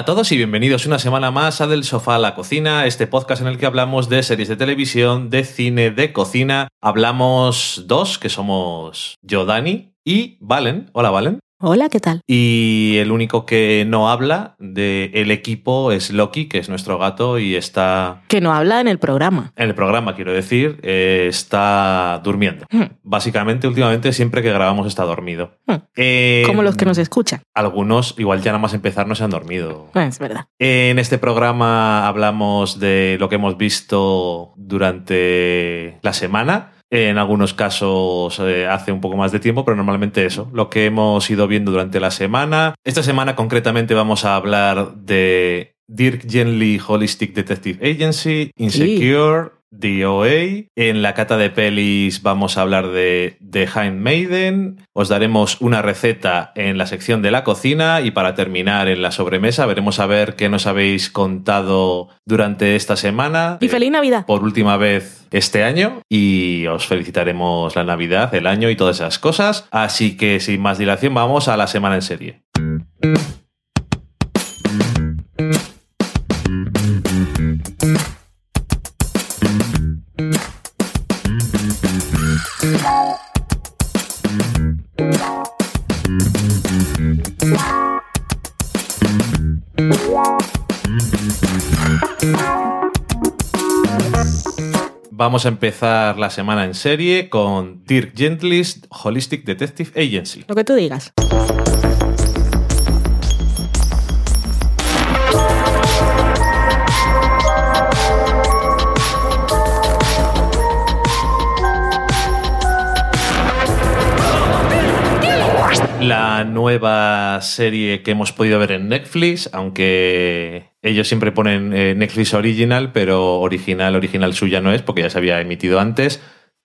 Hola a todos y bienvenidos una semana más a Del Sofá a la Cocina, este podcast en el que hablamos de series de televisión, de cine, de cocina. Hablamos dos, que somos yo, Dani, y Valen. Hola, Valen. Hola, ¿qué tal? Y el único que no habla del equipo es Loki, que es nuestro gato y está... Que no habla en el programa. En el programa, quiero decir, eh, está durmiendo. Hmm. Básicamente, últimamente, siempre que grabamos está dormido. Hmm. Eh, Como los que nos escuchan. Algunos, igual ya nada más empezar, no se han dormido. Ah, Es verdad. En este programa hablamos de lo que hemos visto durante la semana. En algunos casos eh, hace un poco más de tiempo, pero normalmente eso, lo que hemos ido viendo durante la semana. Esta semana concretamente vamos a hablar de Dirk Gently Holistic Detective Agency, Insecure, DOA. En la cata de pelis vamos a hablar de The Handmaiden. Os daremos una receta en la sección de la cocina y para terminar en la sobremesa veremos a ver qué nos habéis contado durante esta semana. Y Eh, feliz Navidad. por última vez este año y os felicitaremos la Navidad, el año y todas esas cosas. Así que sin más dilación vamos a la semana en serie. Vamos a empezar la semana en serie con Dirk Gently's Holistic Detective Agency. Lo que tú digas. Nueva serie que hemos podido ver en Netflix, aunque ellos siempre ponen eh, Netflix Original, pero original, original suya no es, porque ya se había emitido antes.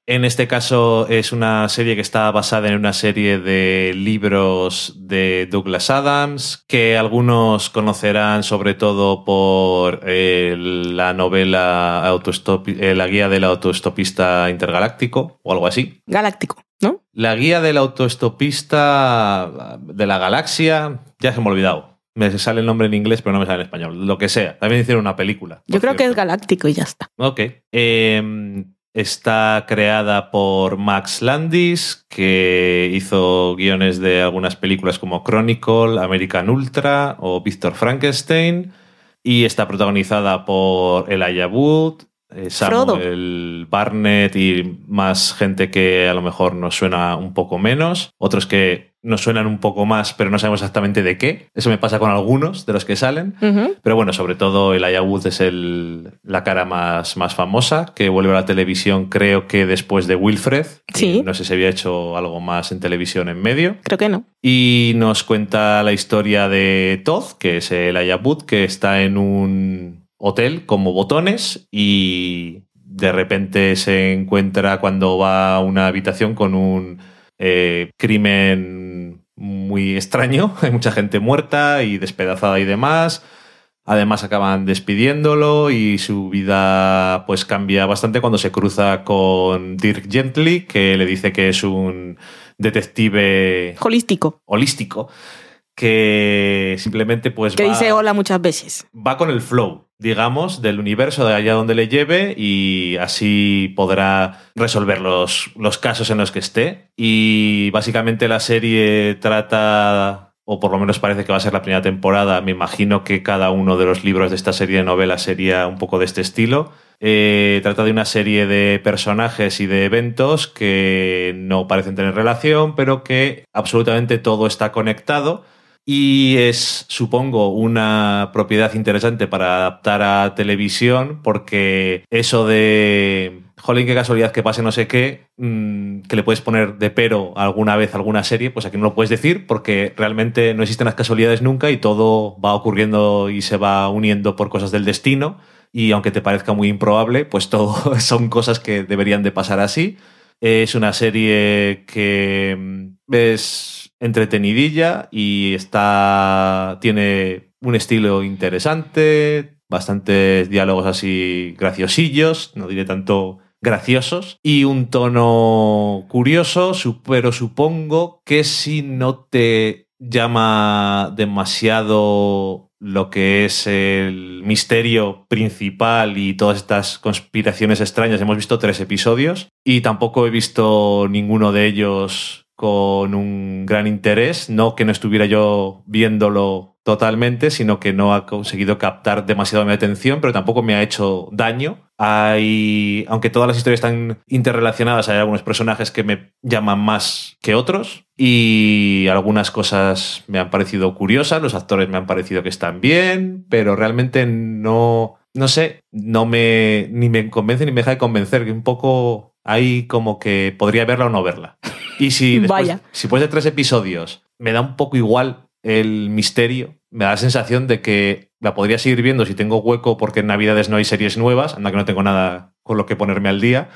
En este caso es una serie que está basada en una serie de libros de Douglas Adams, que algunos conocerán sobre todo por eh, la novela eh, La guía del autoestopista intergaláctico o algo así. Galáctico. La guía del autoestopista de la galaxia, ya se me ha olvidado. Me sale el nombre en inglés, pero no me sale en español. Lo que sea. También hicieron una película. Yo creo que es galáctico y ya está. Ok. Eh, está creada por Max Landis, que hizo guiones de algunas películas como Chronicle, American Ultra o Víctor Frankenstein. Y está protagonizada por Elijah Wood, eh, Frodo. Samuel Barnett y más gente que a lo mejor nos suena un poco menos. Otros que nos suenan un poco más, pero no sabemos exactamente de qué. Eso me pasa con algunos de los que salen. Pero bueno, sobre todo el Wood es el, la cara más, más famosa, que vuelve a la televisión creo que después de Wilfred. Sí. No sé si había hecho algo más en televisión en medio. Creo que no. Y nos cuenta la historia de Todd, que es el Wood, que está en un hotel como botones y de repente se encuentra cuando va a una habitación con un eh, crimen muy extraño. Hay mucha gente muerta y despedazada y demás. Además acaban despidiéndolo y su vida pues cambia bastante cuando se cruza con Dirk Gently, que le dice que es un detective Holístico. holístico que simplemente pues Que va, dice hola muchas veces. va con el flow, digamos, del universo de allá donde le lleve y así podrá resolver los, los casos en los que esté. Y básicamente la serie trata, o por lo menos parece que va a ser la primera temporada, me imagino que cada uno de los libros de esta serie de novelas sería un poco de este estilo. Eh, trata de una serie de personajes y de eventos que no parecen tener relación, pero que absolutamente todo está conectado. Y es, supongo, una propiedad interesante para adaptar a televisión, porque eso de, jolín, qué casualidad que pase no sé qué, mm, que le puedes poner de pero alguna vez alguna serie, pues aquí no lo puedes decir, porque realmente no existen las casualidades nunca y todo va ocurriendo y se va uniendo por cosas del destino. Y aunque te parezca muy improbable, pues todo son cosas que deberían de pasar así. Es una serie que mm, es entretenidilla y está tiene un estilo interesante, bastantes diálogos así graciosillos, no diré tanto graciosos, y un tono curioso, pero supongo que si no te llama demasiado lo que es el misterio principal y todas estas conspiraciones extrañas. Hemos visto tres episodios y tampoco he visto ninguno de ellos con un gran interés. No que no estuviera yo viéndolo totalmente, sino que no ha conseguido captar demasiado mi atención, pero tampoco me ha hecho daño. Hay, aunque todas las historias están interrelacionadas, hay algunos personajes que me llaman más que otros y algunas cosas me han parecido curiosas, los actores me han parecido que están bien, pero realmente no, no sé, no me ni me convence ni me deja de convencer, que un poco hay como que podría verla o no verla. Y si después, Vaya. si después de tres episodios me da un poco igual el misterio, me da la sensación de que la podría seguir viendo si tengo hueco porque en Navidades no hay series nuevas, anda que no tengo nada con lo que ponerme al día,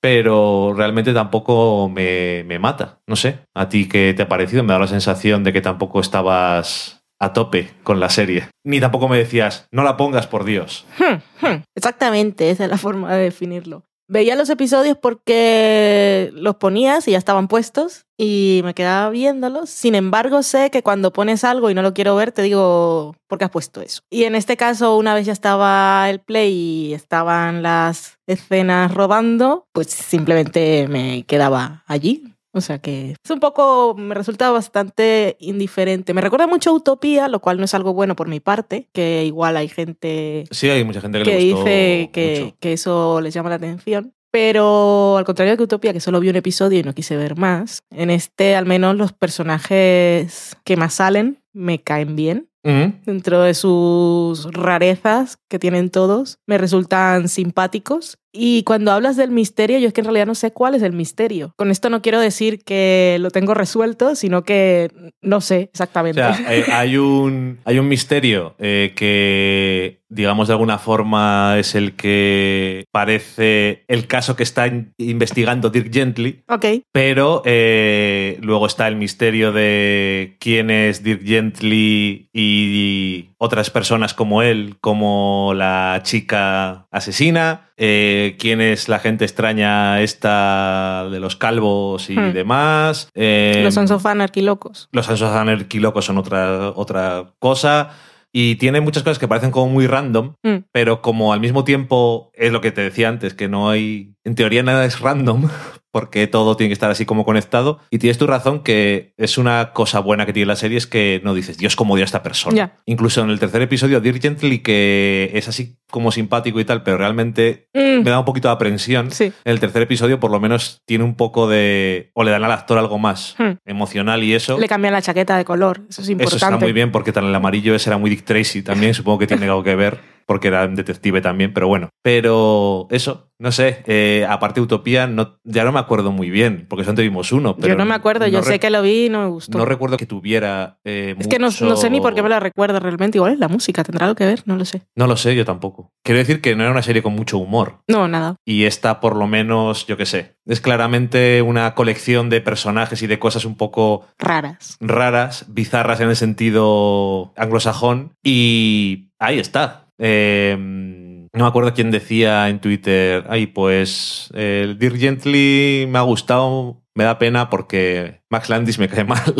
pero realmente tampoco me, me mata. No sé, ¿a ti qué te ha parecido? Me da la sensación de que tampoco estabas a tope con la serie. Ni tampoco me decías, no la pongas por Dios. Hmm, hmm. Exactamente, esa es la forma de definirlo. Veía los episodios porque los ponías y ya estaban puestos y me quedaba viéndolos. Sin embargo, sé que cuando pones algo y no lo quiero ver, te digo, ¿por qué has puesto eso? Y en este caso, una vez ya estaba el play y estaban las escenas rodando, pues simplemente me quedaba allí. O sea que es un poco, me resulta bastante indiferente. Me recuerda mucho a Utopía, lo cual no es algo bueno por mi parte, que igual hay gente Sí, hay mucha gente que, que le gustó dice que, mucho. que eso les llama la atención. Pero al contrario que Utopía, que solo vi un episodio y no quise ver más, en este al menos los personajes que más salen me caen bien. Dentro de sus rarezas que tienen todos, me resultan simpáticos. Y cuando hablas del misterio, yo es que en realidad no sé cuál es el misterio. Con esto no quiero decir que lo tengo resuelto, sino que no sé O exactamente. sea, hay, hay un, hay un misterio eh, que, digamos, de alguna forma es el que parece el caso que está in- investigando Dirk Gently, ok, pero eh, luego está el misterio de quién es Dirk Gently y otras personas como él, como la chica asesina, eh, quién es la gente extraña esta de los calvos y Hmm. demás. eh, los Sons of Anarchy locos. los Sons of Anarchy locos son otra, otra cosa. Y tiene muchas cosas que parecen como muy random, Mm. pero como al mismo tiempo es lo que te decía antes, que no hay. En teoría nada es random, porque todo tiene que estar así como conectado. Y tienes tu razón que es una cosa buena que tiene la serie, es que no dices, Dios, cómo odio a esta persona. Incluso en el tercer episodio, Dirk Gently, que es así como simpático y tal, pero realmente Mm, me da un poquito de aprensión. sí. En el tercer episodio, por lo menos, tiene un poco de. o le dan al actor algo más Hmm. emocional y eso. Le cambian la chaqueta de color, eso es importante. Eso está muy bien porque tan el amarillo ese era muy Dick Tracy también, supongo que tiene algo que ver porque era un detective también, pero bueno. Pero eso, no sé, eh, aparte de Utopía, no, ya no me acuerdo muy bien, porque solamente vimos uno. Pero Yo no me acuerdo, yo sé que lo vi y no me gustó. No recuerdo que tuviera eh, es que no, no sé ni por qué me la recuerda realmente. Igual es la música, tendrá algo que ver, no lo sé. No lo sé, yo tampoco. Quiero decir que no era una serie con mucho humor. No, nada. Y esta, por lo menos, yo qué sé, es claramente una colección de personajes y de cosas un poco Raras. raras, bizarras en el sentido anglosajón. Y ahí está. Eh, no me acuerdo quién decía en Twitter, ay, pues el Dirk Gently me ha gustado, me da pena porque Max Landis me cae mal.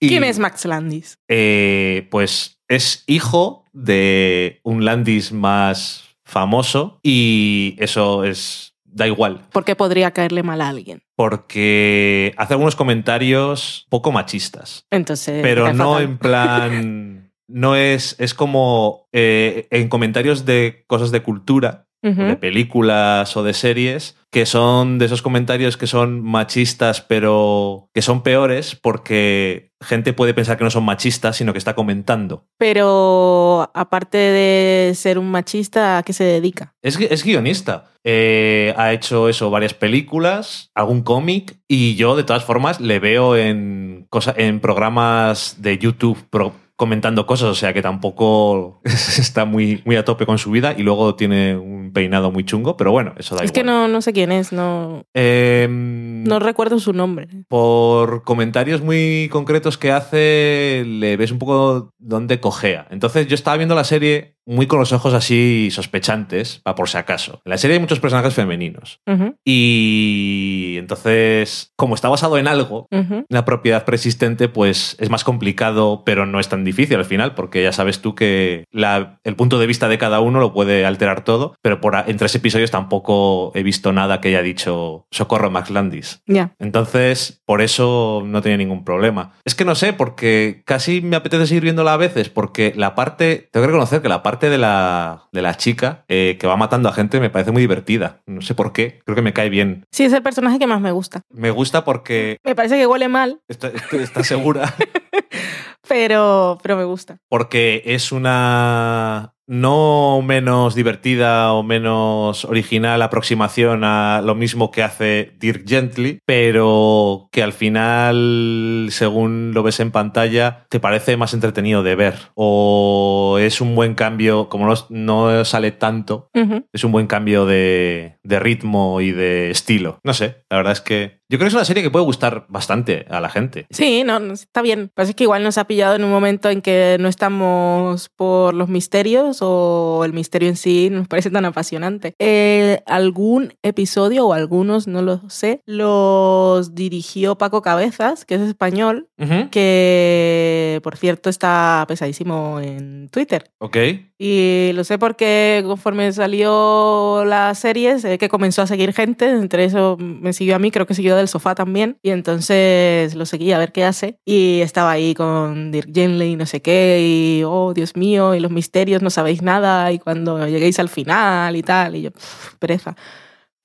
Y, ¿Quién es Max Landis? eh, pues es hijo de un Landis más famoso y eso es, da igual. ¿Por qué podría caerle mal a alguien? Porque hace algunos comentarios poco machistas. Entonces. pero no fatal. en plan. No es. Es como eh, en comentarios de cosas de cultura, de películas o de series, que son de esos comentarios que son machistas, pero que son peores porque gente puede pensar que no son machistas, sino que está comentando. Pero aparte de ser un machista, ¿a qué se dedica? Es, es guionista. Eh, ha hecho eso, varias películas, algún cómic, y yo, de todas formas, le veo en, cosa, en programas de YouTube pro- comentando cosas, o sea que tampoco está muy, muy a tope con su vida y luego tiene un peinado muy chungo, pero bueno, eso da es que igual. no, no sé quién es, no, Em, no recuerdo su nombre. por comentarios muy concretos que hace, le ves un poco dónde cojea. Entonces yo estaba viendo la serie muy con los ojos así sospechantes, para por si acaso. En la serie hay muchos personajes femeninos. Y entonces, como está basado en algo, ujú. una propiedad preexistente, pues es más complicado, pero no es tan difícil al final, porque ya sabes tú que la- el punto de vista de cada uno lo puede alterar todo, pero por en tres episodios tampoco he visto nada que haya dicho Socorro Max Landis. Ya. Entonces, por eso no tenía ningún problema. Es que no sé, porque casi me apetece seguir viéndola a veces, porque la parte, tengo que reconocer que la parte de la, de la chica eh, que va matando a gente me parece muy divertida. No sé por qué, creo que me cae bien. Sí, es el personaje que más me gusta. Me gusta porque Me parece que huele mal, está, está segura, pero, pero me gusta. porque es una no menos divertida o menos original aproximación a lo mismo que hace Dirk Gently, pero que al final, según lo ves en pantalla, te parece más entretenido de ver. O es un buen cambio, como no, no sale tanto, es un buen cambio de, de ritmo y de estilo. No sé, la verdad es que yo creo que es una serie que puede gustar bastante a la gente. Sí, no, está bien. Pasa es que igual nos ha pillado en un momento en que no estamos por los misterios o el misterio en sí nos parece tan apasionante. Eh, algún episodio o algunos, no lo sé, los dirigió Paco Cabezas, que es español, Ujú. que por cierto está pesadísimo en Twitter. Ok. Y lo sé porque conforme salió la serie, sé que comenzó a seguir gente, entre eso me siguió a mí, creo que siguió del sofá también, y entonces lo seguí a ver qué hace. Y estaba ahí con Dirk Gently y no sé qué, y oh, Dios mío, y los misterios, no sabéis nada, y cuando lleguéis al final y tal, y yo, pereza.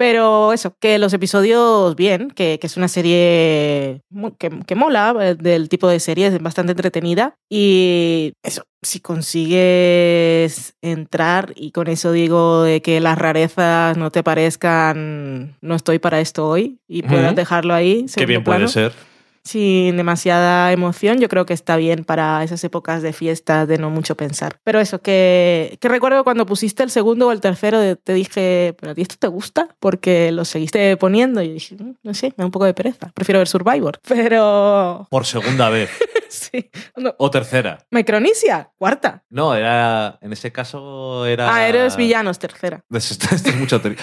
Pero eso, que los episodios bien, que, que es una serie que, que mola, eh, del tipo de serie, es bastante entretenida. Y eso, si consigues entrar, y con eso digo de que las rarezas no te parezcan, no estoy para esto hoy, y puedas dejarlo ahí. Qué segundo bien plano, puede ser. Sin demasiada emoción, yo creo que está bien para esas épocas de fiestas de no mucho pensar. Pero eso, que, que recuerdo cuando pusiste el segundo o el tercero, te dije, ¿pero a ti esto te gusta? Porque lo seguiste poniendo y yo dije, "Mm, no sé, me da un poco de pereza. Prefiero ver Survivor. Pero... Por segunda vez. sí. No. O tercera. Micronesia, cuarta. No, era. En ese caso era. Ah, eres villanos, tercera. Esto, esto es teoría.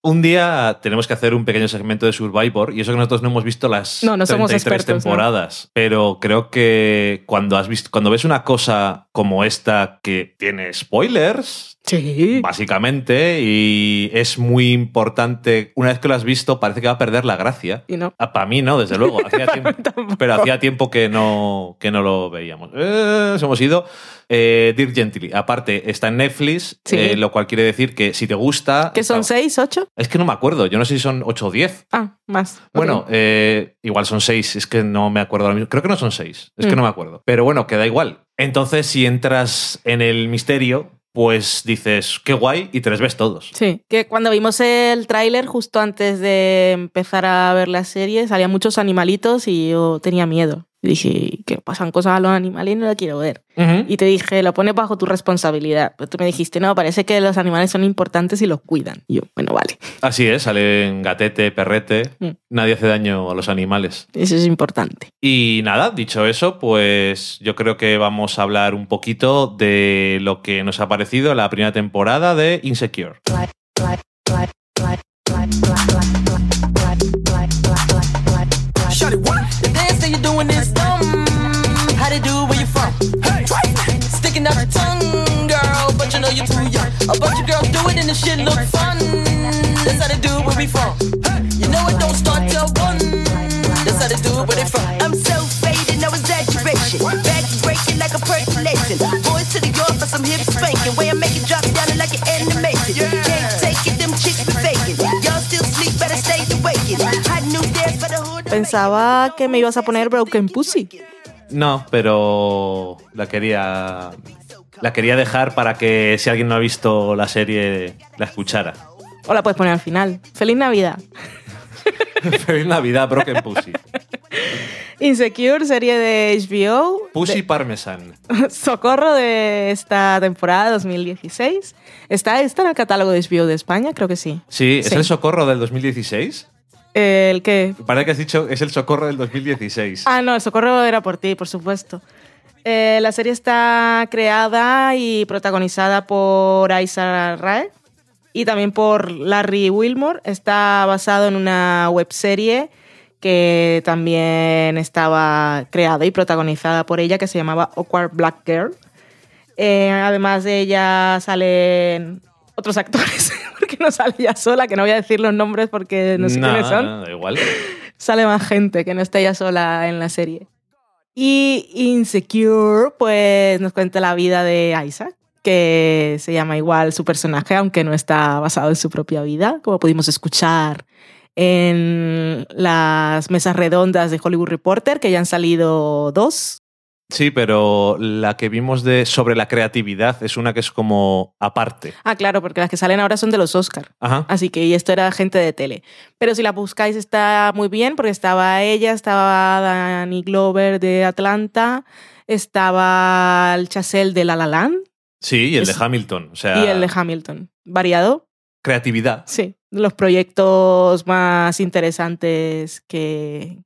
Un día tenemos que hacer un pequeño segmento de Survivor y eso que nosotros no hemos visto las No, no somos 33 expertos, ¿no? temporadas, pero creo que cuando has visto cuando ves una cosa como esta que tiene spoilers, Sí. básicamente, y es muy importante, una vez que lo has visto parece que va a perder la gracia. Y no. para mí no, desde luego. Hacía tiempo- Tampoco. pero hacía tiempo que no, que no lo veíamos. Eh, hemos ido. Eh, Dirk Gently, aparte, está en Netflix, Sí. eh, lo cual quiere decir que si te gusta. ¿Que son está- seis, ocho? Es que no me acuerdo, yo no sé si son 8 o 10. Ah, más. Bueno, eh, igual son 6, es que no me acuerdo ahora mismo. Creo que no son 6, es que Mm. no me acuerdo. Pero bueno, queda igual. Entonces, si entras en el misterio, pues dices, qué guay, y te les ves todos. Sí, que cuando vimos el tráiler justo antes de empezar a ver la serie, salían muchos animalitos y yo tenía miedo. Dije, que pasan cosas a los animales y no la quiero ver. Y te dije, lo pones bajo tu responsabilidad. Pero tú me dijiste, no, parece que los animales son importantes y los cuidan. Y yo, bueno, vale, Así es, salen gatete, perrete. Mm. Nadie hace daño a los animales. eso es importante. Y nada, dicho eso, pues yo creo que vamos a hablar un poquito de lo que nos ha parecido la primera temporada de Insecure. Shawty, sticking out your tongue, girl, but you know you're too young. A bunch of girls do it and the shit look fun. That's how they do where we from. You know it don't start till one. That's how they do it where they from. I'm so faded, no exaggeration. Back breaking like a percolation. Boys to the yard for some hip spanking. Way I make it drop down like an animation. Can't take it, them chicks be faking. Y'all still sleep, better stay awakened. Hot new dance for the hood. Pensaba que me ibas a poner Broken Pussy. No, pero la quería la quería dejar para que si alguien no ha visto la serie la escuchara. O la puedes poner al final. Feliz Navidad. Feliz Navidad, Broken Pussy. Insecure, serie de HBO. Pussy Parmesan. Socorro de esta temporada 2016. ¿Está, ¿Está en el catálogo de HBO de España? Creo que sí. Sí, ¿es Sí. el socorro del 2016? ¿El qué? Parece que has dicho es el socorro del 2016. Ah, no, el socorro era por ti, por supuesto. Eh, la serie está creada y protagonizada por Isa Rae y también por Larry Wilmore. Está basado en una webserie que también estaba creada y protagonizada por ella, que se llamaba Awkward Black Girl. Eh, además de ella salen otros actores, porque no sale ella sola, que no voy a decir los nombres porque no sé Nah, quiénes son. Da igual. Sale más gente que no está ella sola en la serie. Y Insecure, pues nos cuenta la vida de Isaac, que se llama igual su personaje, aunque no está basado en su propia vida, como pudimos escuchar en las mesas redondas de Hollywood Reporter, que ya han salido dos. Sí, pero la que vimos de sobre la creatividad es una que es como aparte. Ah, claro, porque las que salen ahora son de los Oscar. Ajá. Así que y esto era gente de tele. Pero si la buscáis está muy bien porque estaba ella, estaba Danny Glover de Atlanta, estaba el Chazelle de La La Land Sí, y el Es- de Hamilton. O sea, y el de Hamilton. Variado, creatividad. sí. Los proyectos más interesantes que,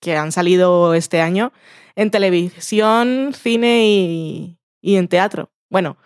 que, han salido este año en televisión, cine y, y en teatro. Bueno,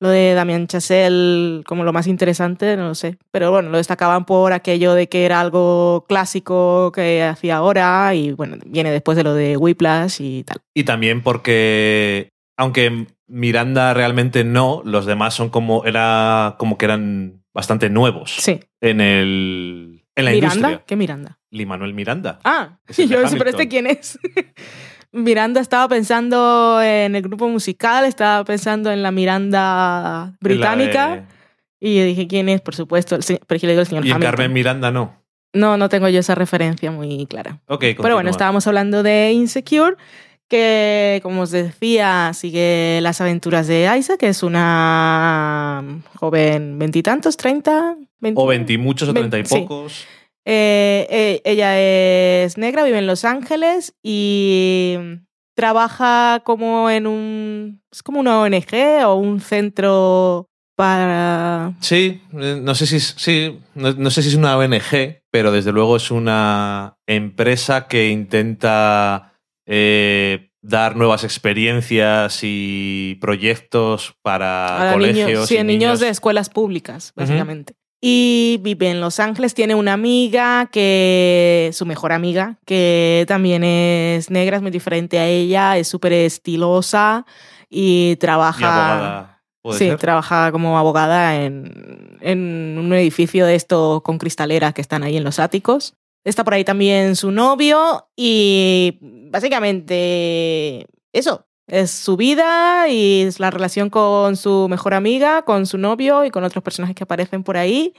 lo de Damien Chazelle como lo más interesante, no lo sé. Pero bueno, lo destacaban por aquello de que era algo clásico que hacía ahora y bueno, viene después de lo de Whiplash y tal. Y también porque, aunque Miranda realmente no, los demás son como, era como que eran bastante nuevos Sí. en, el, en la ¿Miranda? industria. ¿Qué Miranda? Lee Manuel Miranda. Ah, de yo pero este quién es. Miranda estaba pensando en el grupo musical, estaba pensando en la Miranda británica La de- y yo dije quién es, por supuesto, el se- pero es que le digo el señor Y Hamilton. Carmen Miranda no. No, no tengo yo esa referencia muy clara. Ok, Pero bueno, estábamos hablando de Insecure, que como os decía, sigue las aventuras de Isa, que es una joven veintitantos, treinta, O 20 y muchos o 30 y sí. pocos. Eh, eh, ella es negra, vive en Los Ángeles y trabaja como en un. Es como una ONG o un centro para. Sí, eh, no sé si es, sí, no, no sé si es una ONG, pero desde luego es una empresa que intenta eh, dar nuevas experiencias y proyectos para colegios. niños, sí, y niños de escuelas públicas, básicamente. Y vive en Los Ángeles, tiene una amiga que, su mejor amiga, que también es negra, es muy diferente a ella, es súper estilosa y trabaja... y abogada. ¿puede Sí, ser? trabaja como abogada en, en un edificio de estos con cristaleras que están ahí en los áticos. Está por ahí también su novio y básicamente eso. Es su vida y es la relación con su mejor amiga, con su novio y con otros personajes que aparecen por ahí.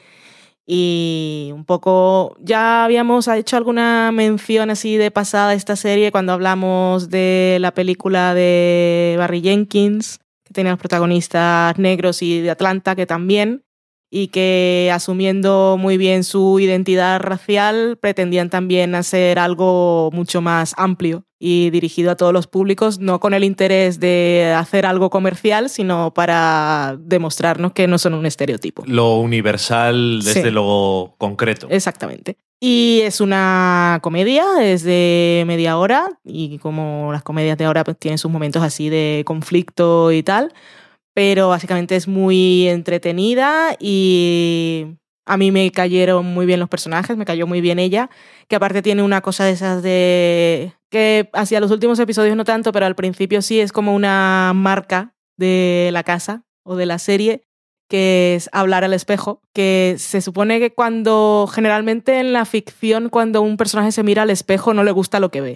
Y un poco, ya habíamos hecho alguna mención así de pasada a esta serie cuando hablamos de la película de Barry Jenkins, que tenía los protagonistas negros y de Atlanta, que también, y que asumiendo muy bien su identidad racial, pretendían también hacer algo mucho más amplio y dirigido a todos los públicos, no con el interés de hacer algo comercial, sino para demostrarnos que no son un estereotipo. Lo universal desde Sí. lo concreto. Exactamente. Y es una comedia, es de media hora y como las comedias de ahora pues, tienen sus momentos así de conflicto y tal, pero básicamente es muy entretenida y a mí me cayeron muy bien los personajes, me cayó muy bien ella, que aparte tiene una cosa de esas de que hacia los últimos episodios no tanto, pero al principio sí es como una marca de la casa o de la serie que es hablar al espejo, que se supone que cuando, generalmente en la ficción, cuando un personaje se mira al espejo no le gusta lo que ve.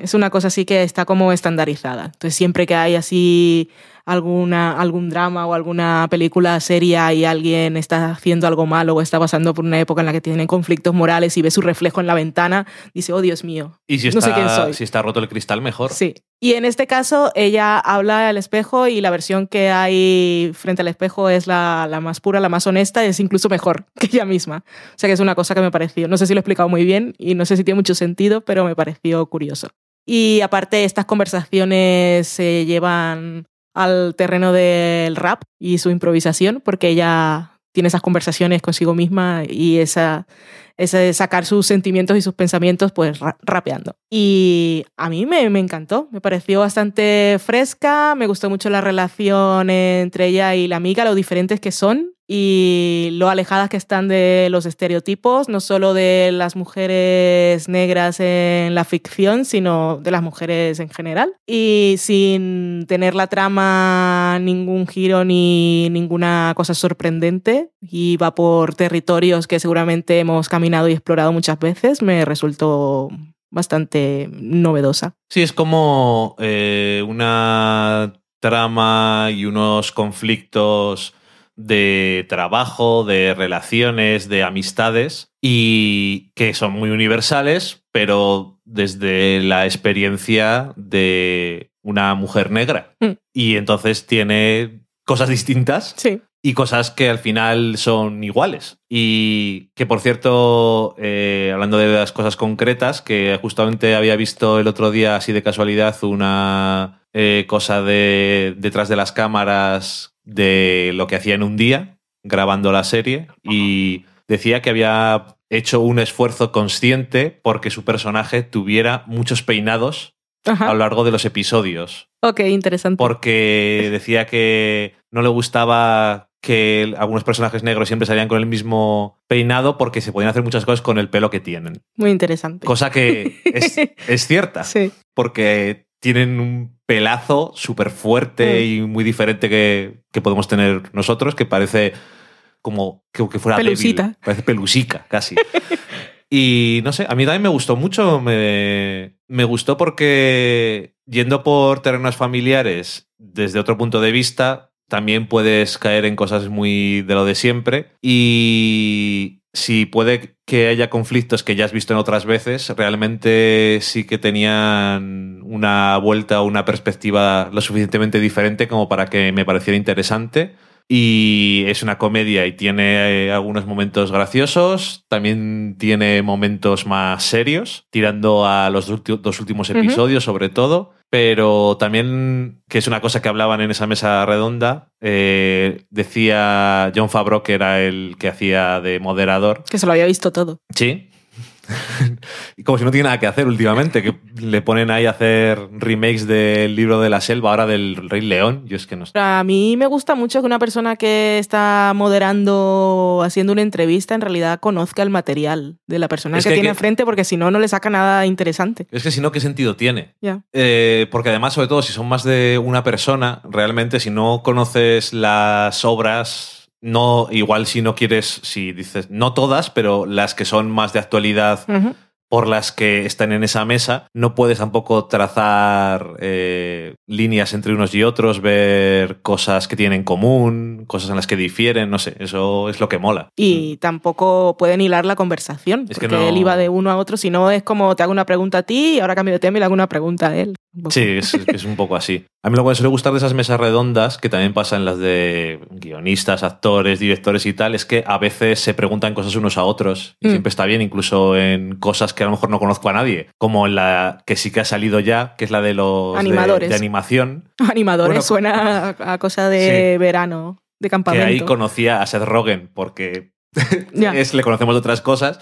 Es una cosa así que está como estandarizada. Entonces siempre que hay así alguna, algún drama o alguna película seria y alguien está haciendo algo malo o está pasando por una época en la que tiene conflictos morales y ve su reflejo en la ventana, dice, oh Dios mío, Y si no está, sé quién soy. si está roto el cristal, mejor. Sí. Y en este caso, ella habla al espejo y la versión que hay frente al espejo es la, la más pura, la más honesta, es incluso mejor que ella misma. O sea que es una cosa que me pareció. No sé si lo he explicado muy bien y no sé si tiene mucho sentido, pero me pareció curioso. Y aparte, estas conversaciones se llevan al terreno del rap y su improvisación, porque ella tiene esas conversaciones consigo misma y esa, ese sacar sus sentimientos y sus pensamientos pues ra- rapeando. Y a mí me, me encantó, me pareció bastante fresca, me gustó mucho la relación entre ella y la amiga, lo diferentes que son y lo alejadas que están de los estereotipos, no solo de las mujeres negras en la ficción, sino de las mujeres en general. Y sin tener la trama ningún giro ni ninguna cosa sorprendente, y va por territorios que seguramente hemos caminado y explorado muchas veces, me resultó bastante novedosa. Sí, es como eh, una trama y unos conflictos de trabajo, de relaciones, de amistades y que son muy universales, pero desde la experiencia de una mujer negra. Mm. Y entonces tiene cosas distintas Sí. y cosas que al final son iguales. Y que, por cierto, eh, hablando de las cosas concretas, que justamente había visto el otro día, así de casualidad, una eh, cosa de detrás de las cámaras de lo que hacía en un día, grabando la serie, y decía que había hecho un esfuerzo consciente porque su personaje tuviera muchos peinados a lo largo de los episodios Ok, interesante. porque decía que no le gustaba que algunos personajes negros siempre salían con el mismo peinado porque se podían hacer muchas cosas con el pelo que tienen. Muy interesante. Cosa que es, es cierta, Sí. porque tienen un pelazo súper fuerte Mm. y muy diferente que, que podemos tener nosotros, que parece como que, que fuera débil. Pelusita. Parece pelusica, casi. Y no sé, a mí también me gustó mucho. Me, me gustó porque yendo por terrenos familiares desde otro punto de vista, también puedes caer en cosas muy de lo de siempre. Y si puede que haya conflictos que ya has visto en otras veces, realmente sí que tenían una vuelta o una perspectiva lo suficientemente diferente como para que me pareciera interesante. Y es una comedia y tiene eh, algunos momentos graciosos, también tiene momentos más serios, tirando a los dos últimos episodios sobre todo, pero también, que es una cosa que hablaban en esa mesa redonda, eh, decía John Favreau que era el que hacía de moderador. Que se lo había visto todo. Sí. Como si no tiene nada que hacer últimamente, que le ponen ahí a hacer remakes del libro de la selva, ahora del Rey León. Yo es que no sé. A mí me gusta mucho que una persona que está moderando, haciendo una entrevista, en realidad conozca el material de la persona Es que, tiene que- enfrente, porque si no, no le saca nada interesante. Es que si no, ¿qué sentido tiene? Eh, porque además, sobre todo, si son más de una persona, realmente si no conoces las obras, no, igual si no quieres, si dices, no todas, pero las que son más de actualidad por las que están en esa mesa, no puedes tampoco trazar eh, líneas entre unos y otros, ver cosas que tienen en común, cosas en las que difieren, no sé, eso es lo que mola. Y tampoco pueden hilar la conversación, Es que porque no- él iba de uno a otro, si no es como te hago una pregunta a ti y ahora cambio de tema y le hago una pregunta a él. Sí, es, es un poco así. A mí lo que me suele gustar de esas mesas redondas, que también pasa en las de guionistas, actores, directores y tal, es que a veces se preguntan cosas unos a otros y Mm. siempre está bien, incluso en cosas que a lo mejor no conozco a nadie, como en la que sí que ha salido ya, que es la de los Animadores. de animación, Animadores Bueno, suena a, a cosa de verano, de que campamento. ahí conocía a Seth Rogen, porque es, le conocemos de otras cosas,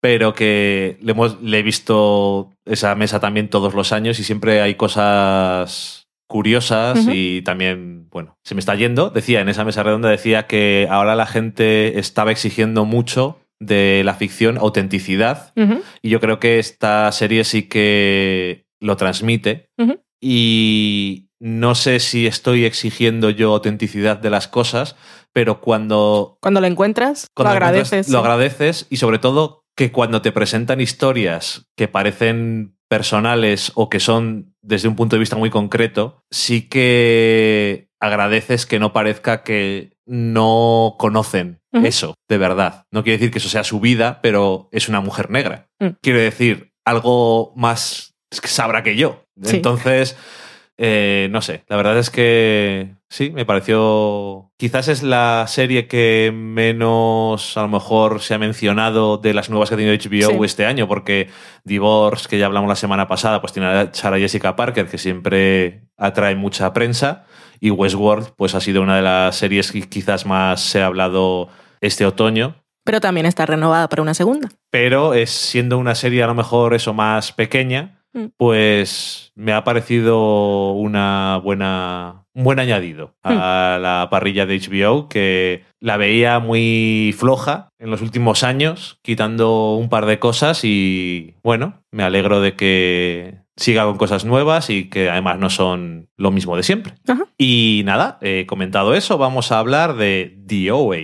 pero que le, hemos, le he visto esa mesa también todos los años y siempre hay cosas curiosas y también, bueno, se me está yendo. Decía, en esa mesa redonda decía que ahora la gente estaba exigiendo mucho de la ficción autenticidad y yo creo que esta serie sí que lo transmite. Y no sé si estoy exigiendo yo autenticidad de las cosas, pero cuando, Cuando lo encuentras, cuando lo encuentras- agradeces. lo agradeces y sobre todo que cuando te presentan historias que parecen personales o que son desde un punto de vista muy concreto, sí que agradeces que no parezca que no conocen eso de verdad. No quiere decir que eso sea su vida, pero es una mujer negra. Mm. Quiero decir, algo más que sabrá que yo. Sí. Entonces, eh, no sé, la verdad es que sí, me pareció... Quizás es la serie que menos a lo mejor se ha mencionado de las nuevas que ha tenido HBO Sí. este año, porque Divorce, que ya hablamos la semana pasada, pues tiene a Sarah Jessica Parker, que siempre atrae mucha prensa, y Westworld, pues ha sido una de las series que quizás más se ha hablado este otoño. Pero también está renovada para una segunda. pero es siendo una serie a lo mejor eso más pequeña. Pues me ha parecido una buena, un buen añadido a la parrilla de HBO que la veía muy floja en los últimos años, quitando un par de cosas y bueno, me alegro de que siga con cosas nuevas y que además no son lo mismo de siempre. Ajá. Y nada, he comentado eso, vamos a hablar de The OA.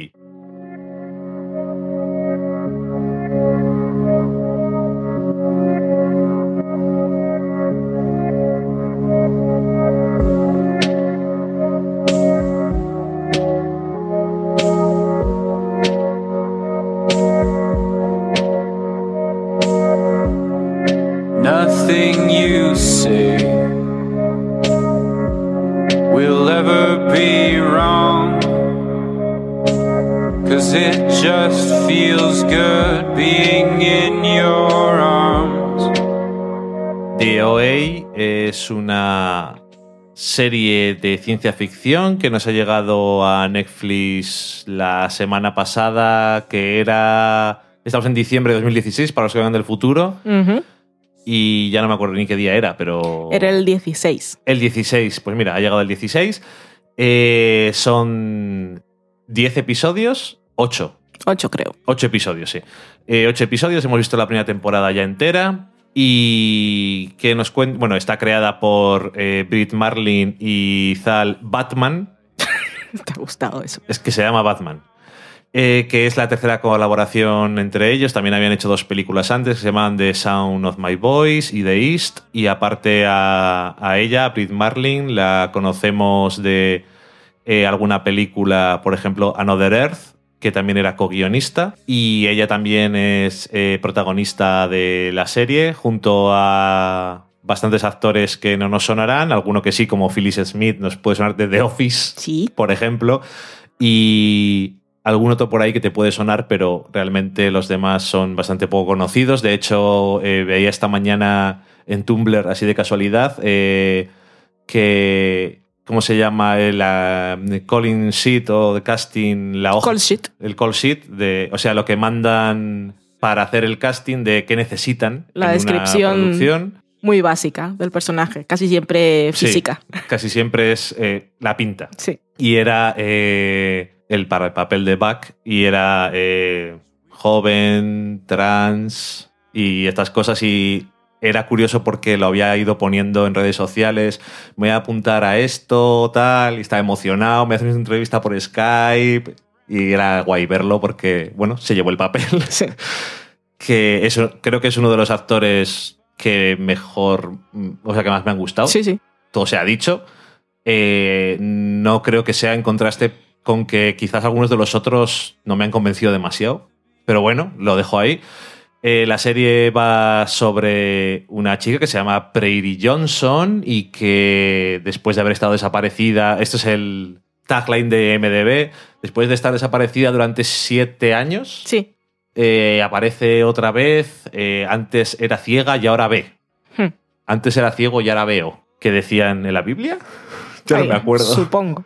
Serie de ciencia ficción que nos ha llegado a Netflix la semana pasada, que era... Estamos en diciembre de 2016, para los que vengan del futuro, y ya no me acuerdo ni qué día era, pero... Era el 16. El 16, pues mira, ha llegado el 16. Eh, son 10 episodios, 8. 8 creo. Ocho episodios, sí. Eh, ocho episodios, hemos visto la primera temporada ya entera. Y que nos cuenta. Bueno, está creada por eh, Britt Marlin y Zal Batman. Te ha gustado eso. Es que se llama Batman. Eh, que es la tercera colaboración entre ellos. También habían hecho dos películas antes que se llaman The Sound of My Voice y The East. Y aparte a, a ella, a Britt Marlin, la conocemos de eh, alguna película, por ejemplo, Another Earth, que también era co-guionista. Y ella también es eh, protagonista de la serie, junto a bastantes actores que no nos sonarán. Alguno que sí, como Phyllis Smith, nos puede sonar de The Office Sí. por ejemplo, y algún otro por ahí que te puede sonar, pero realmente los demás son bastante poco conocidos. De hecho, eh, veía esta mañana en Tumblr, así de casualidad, eh, que... ¿Cómo se llama? El ah, calling sheet o de casting, la hoja. Call sheet. El call sheet, de, o sea, lo que mandan para hacer el casting de qué necesitan. La en una descripción. producción. Muy básica del personaje. Casi siempre Sí, física. casi siempre es eh, la pinta. Sí. y era eh, el para el papel de Buck y era eh, joven, trans y estas cosas y era curioso porque lo había ido poniendo en redes sociales, me voy a apuntar a esto, tal, y estaba emocionado, me hacen una entrevista por Skype y era guay verlo porque, bueno, se llevó el papel. Sí. que eso creo que es uno de los actores que mejor, o sea, que más me han gustado Sí, sí. todo se ha dicho. Eh, no creo que sea en contraste con que quizás algunos de los otros no me han convencido demasiado. Pero bueno, lo dejo ahí. Eh, la serie va sobre una chica que se llama Prairie Johnson y que después de haber estado desaparecida, esto es el tagline de MDB, después de estar desaparecida durante siete años, Sí. eh, aparece otra vez, eh, antes era ciega y ahora ve. Hmm. Antes era ciego y ahora veo. ¿Qué decían en la Biblia? Ya no me acuerdo. Supongo.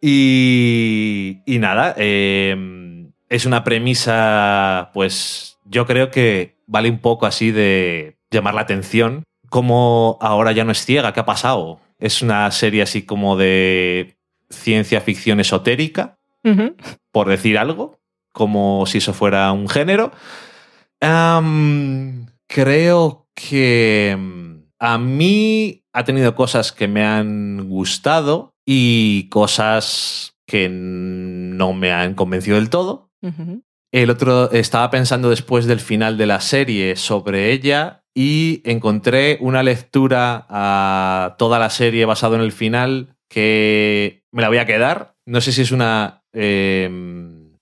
Y, y nada, es una premisa, pues yo creo que vale un poco así de llamar la atención. Como ahora ya no es ciega, ¿qué ha pasado? Es una serie así como de ciencia ficción esotérica, por decir algo, como si eso fuera un género. Creo que mm, a mí ha tenido cosas que me han gustado y cosas que no me han convencido del todo. El otro estaba pensando después del final de la serie sobre ella y encontré una lectura a toda la serie basado en el final que me la voy a quedar. No sé si es una eh,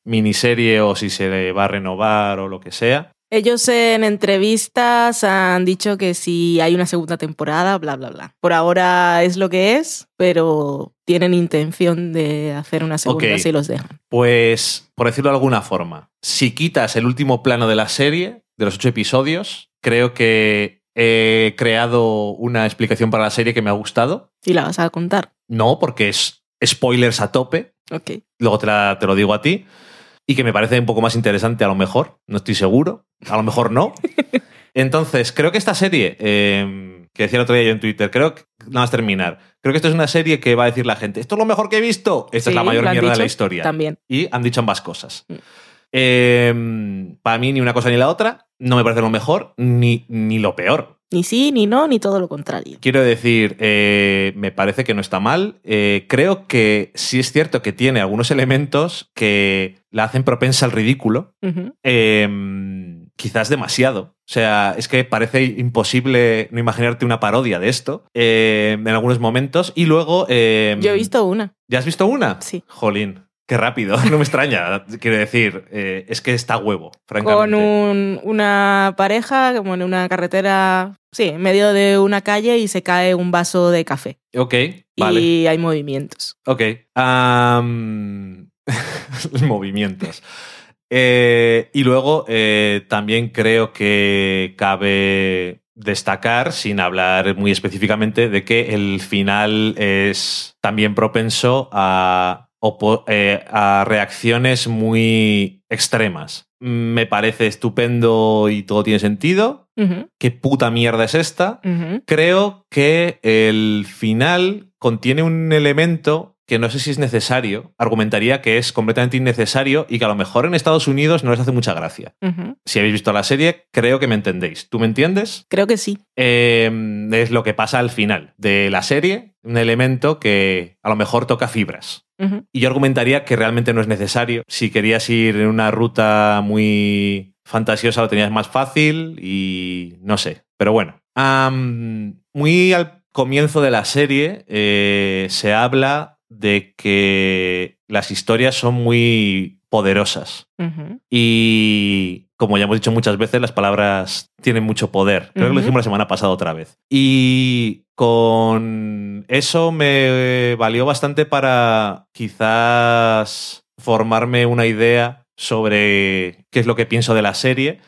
miniserie o si se va a renovar o lo que sea. Ellos en entrevistas han dicho que si hay una segunda temporada, bla, bla, bla. Por ahora es lo que es, pero tienen intención de hacer una segunda si los dejan. Pues, por decirlo de alguna forma, si quitas el último plano de la serie, de los ocho episodios, creo que he creado una explicación para la serie que me ha gustado. Y la vas a contar. No, porque es spoilers a tope. Ok. luego te, la- te lo digo a ti. Y que me parece un poco más interesante a lo mejor, no estoy seguro, a lo mejor no. Entonces, creo que esta serie, eh, que decía el otro día yo en Twitter, creo que, nada más terminar, creo que esto es una serie que va a decir la gente, esto es lo mejor que he visto, esta es la mayor mierda de la historia. También. Y han dicho ambas cosas. Mm. Eh, para mí ni una cosa ni la otra, no me parece lo mejor ni, ni lo peor. Ni sí, ni no, ni todo lo contrario. Quiero decir, eh, me parece que no está mal. Eh, creo que sí es cierto que tiene algunos elementos que la hacen propensa al ridículo. Eh, quizás demasiado. O sea, es que parece imposible no imaginarte una parodia de esto eh, en algunos momentos. Y luego... eh, Yo he visto una. ¿Ya has visto una? Sí. Jolín, qué rápido. No me extraña. Quiero decir, eh, es que está huevo, francamente. Con un- una pareja, como en una carretera, sí, en medio de una calle y se cae un vaso de café. Ok, vale. Y hay movimientos. Ok. movimientos. Eh, y luego eh, también creo que cabe destacar, sin hablar muy específicamente, de que el final es también propenso a, eh, a reacciones muy extremas. Me parece estupendo y todo tiene sentido. ¿Qué puta mierda es esta? Creo que el final contiene un elemento que no sé si es necesario. Argumentaría que es completamente innecesario y que a lo mejor en Estados Unidos no les hace mucha gracia. Si habéis visto la serie, creo que me entendéis. ¿Tú me entiendes? Creo que sí. Eh, es lo que pasa al final de la serie, un elemento que a lo mejor toca fibras. Y yo argumentaría que realmente no es necesario. Si querías ir en una ruta muy fantasiosa, lo tenías más fácil y no sé. Pero bueno. Muy al comienzo de la serie eh, se habla de que las historias son muy poderosas. Y como ya hemos dicho muchas veces, las palabras tienen mucho poder. Creo que lo dijimos la semana pasada otra vez. Y con eso me valió bastante para quizás formarme una idea sobre qué es lo que pienso de la serie.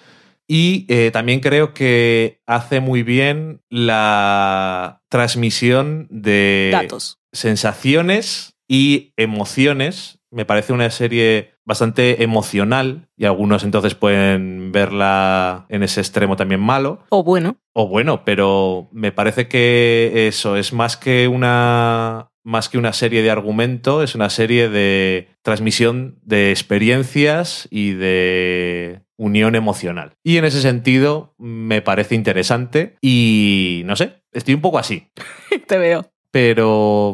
Y eh, también creo que hace muy bien la transmisión de Datos. sensaciones y emociones. Me parece una serie bastante emocional y algunos entonces pueden verla en ese extremo también malo. O bueno. O bueno, pero me parece que eso es más que una más que una serie de argumento, es una serie de transmisión de experiencias y de unión emocional. Y en ese sentido me parece interesante y no sé, estoy un poco así. Te veo. Pero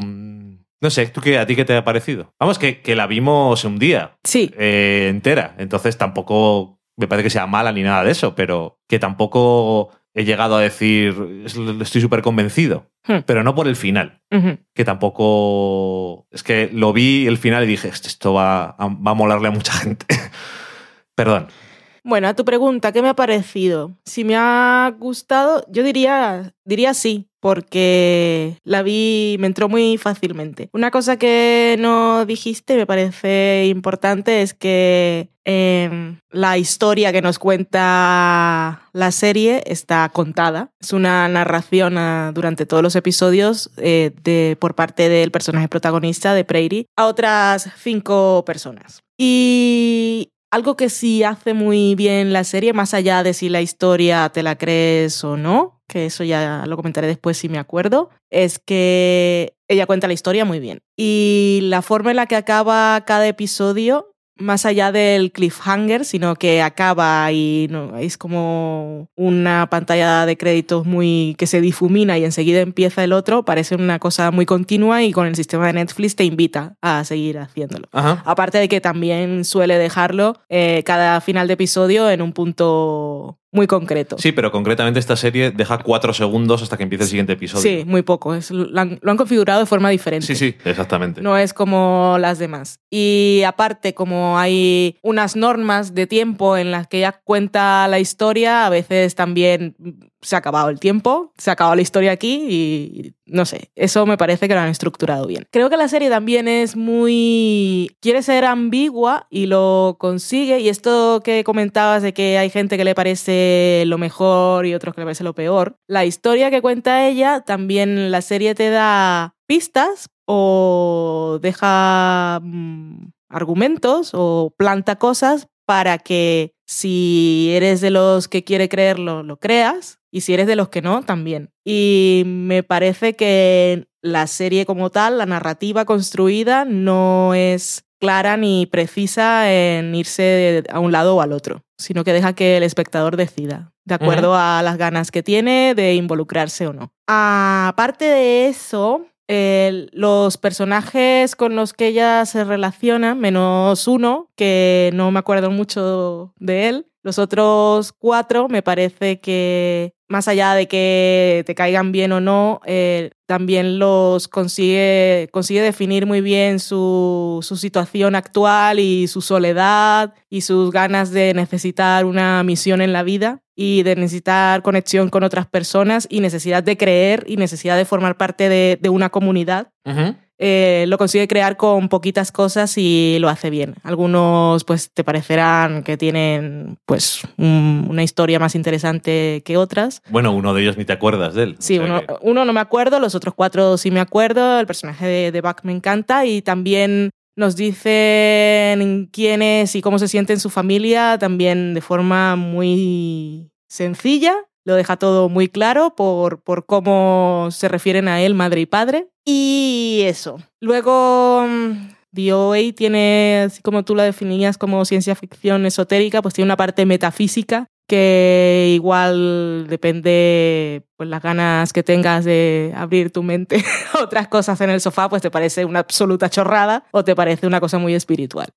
no sé, ¿tú qué, a ti qué te ha parecido? Vamos, que, que la vimos un día Sí. eh, entera, entonces tampoco me parece que sea mala ni nada de eso, pero que tampoco he llegado a decir es- estoy súper convencido, Hmm. pero no por el final, que tampoco es que lo vi el final y dije "Esto- esto va a, va a molarle a mucha gente. Perdón. Bueno, a tu pregunta, ¿qué me ha parecido? Si me ha gustado, yo diría, diría sí, porque la vi, me entró muy fácilmente. Una cosa que no dijiste, me parece importante, es que em, la historia que nos cuenta la serie está contada. Es una narración ah, durante todos los episodios eh, de, por parte del personaje protagonista de Prairie a otras cinco personas. Y algo que sí hace muy bien la serie, más allá de si la historia te la crees o no, que eso ya lo comentaré después si me acuerdo, es que ella cuenta la historia muy bien. Y la forma en la que acaba cada episodio, más allá del cliffhanger, sino que acaba y no, es como una pantalla de créditos muy que se difumina y enseguida empieza el otro, parece una cosa muy continua y con el sistema de Netflix te invita a seguir haciéndolo. Ajá. Aparte de que también suele dejarlo eh, cada final de episodio en un punto muy concreto. Sí, pero concretamente esta serie deja cuatro segundos hasta que empiece el siguiente episodio. Sí, muy poco. Es, lo, han, lo han configurado de forma diferente. sí, sí, exactamente. No es como las demás. Y aparte, como hay unas normas de tiempo en las que ella cuenta la historia, a veces también se ha acabado el tiempo, se ha acabado la historia aquí y no sé, eso me parece que lo han estructurado bien. Creo que la serie también es muy... quiere ser ambigua y lo consigue y esto que comentabas de que hay gente que le parece lo mejor y otros que le parece lo peor, la historia que cuenta ella también la serie te da pistas o deja mm, argumentos o planta cosas para que si eres de los que quiere creerlo, lo creas, y si eres de los que no, también. Y me parece que la serie como tal, la narrativa construida, no es clara ni precisa en irse a un lado o al otro, sino que deja que el espectador decida, de acuerdo a las ganas que tiene de involucrarse o no. Aparte de eso, los personajes con los que ella se relaciona, menos uno, que no me acuerdo mucho de él, los otros cuatro me parece que, más allá de que te caigan bien o no, eh, también los consigue, consigue definir muy bien su, su situación actual y su soledad y sus ganas de necesitar una misión en la vida y de necesitar conexión con otras personas y necesidad de creer y necesidad de formar parte de, de una comunidad. Eh, lo consigue crear con poquitas cosas y lo hace bien. Algunos pues te parecerán que tienen pues un- una historia más interesante que otras. Bueno, uno de ellos ni te acuerdas de él. O Sí, sea uno, que- uno no me acuerdo, los otros cuatro sí me acuerdo. El personaje de, de Buck me encanta y también nos dicen quién es y cómo se siente en su familia, también de forma muy sencilla. Lo deja todo muy claro por, por cómo se refieren a él, madre y padre. Y eso. Luego, mm, DOA tiene, así como tú la definías como ciencia ficción esotérica, pues tiene una parte metafísica que igual depende pues las ganas que tengas de abrir tu mente a otras cosas en el sofá, pues te parece una absoluta chorrada o te parece una cosa muy espiritual.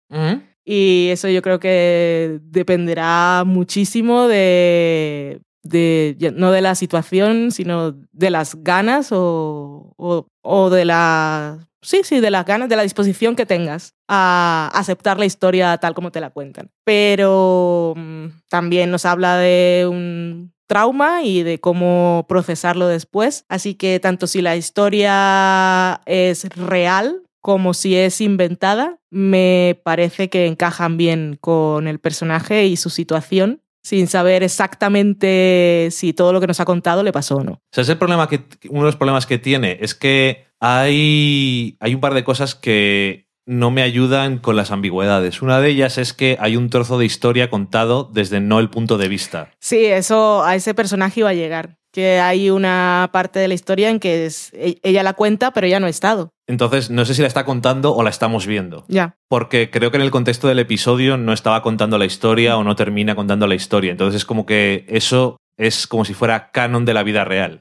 Y eso yo creo que dependerá muchísimo de, de no de la situación, sino de las ganas o, o, o de la... Sí, sí, de las ganas, de la disposición que tengas a aceptar la historia tal como te la cuentan. Pero mm, también nos habla de un trauma y de cómo procesarlo después. Así que tanto si la historia es real como si es inventada, me parece que encajan bien con el personaje y su situación, sin saber exactamente si todo lo que nos ha contado le pasó o no. O sea, es el problema que, uno de los problemas que tiene es que hay, hay un par de cosas que no me ayudan con las ambigüedades. Una de ellas es que hay un trozo de historia contado desde no el punto de vista. Sí, eso a ese personaje iba a llegar. Que hay una parte de la historia en que es, e- ella la cuenta, pero ella no ha estado. Entonces, no sé si la está contando o la estamos viendo. Ya. Porque creo que en el contexto del episodio no estaba contando la historia o no termina contando la historia. Entonces es como que eso es como si fuera canon de la vida real.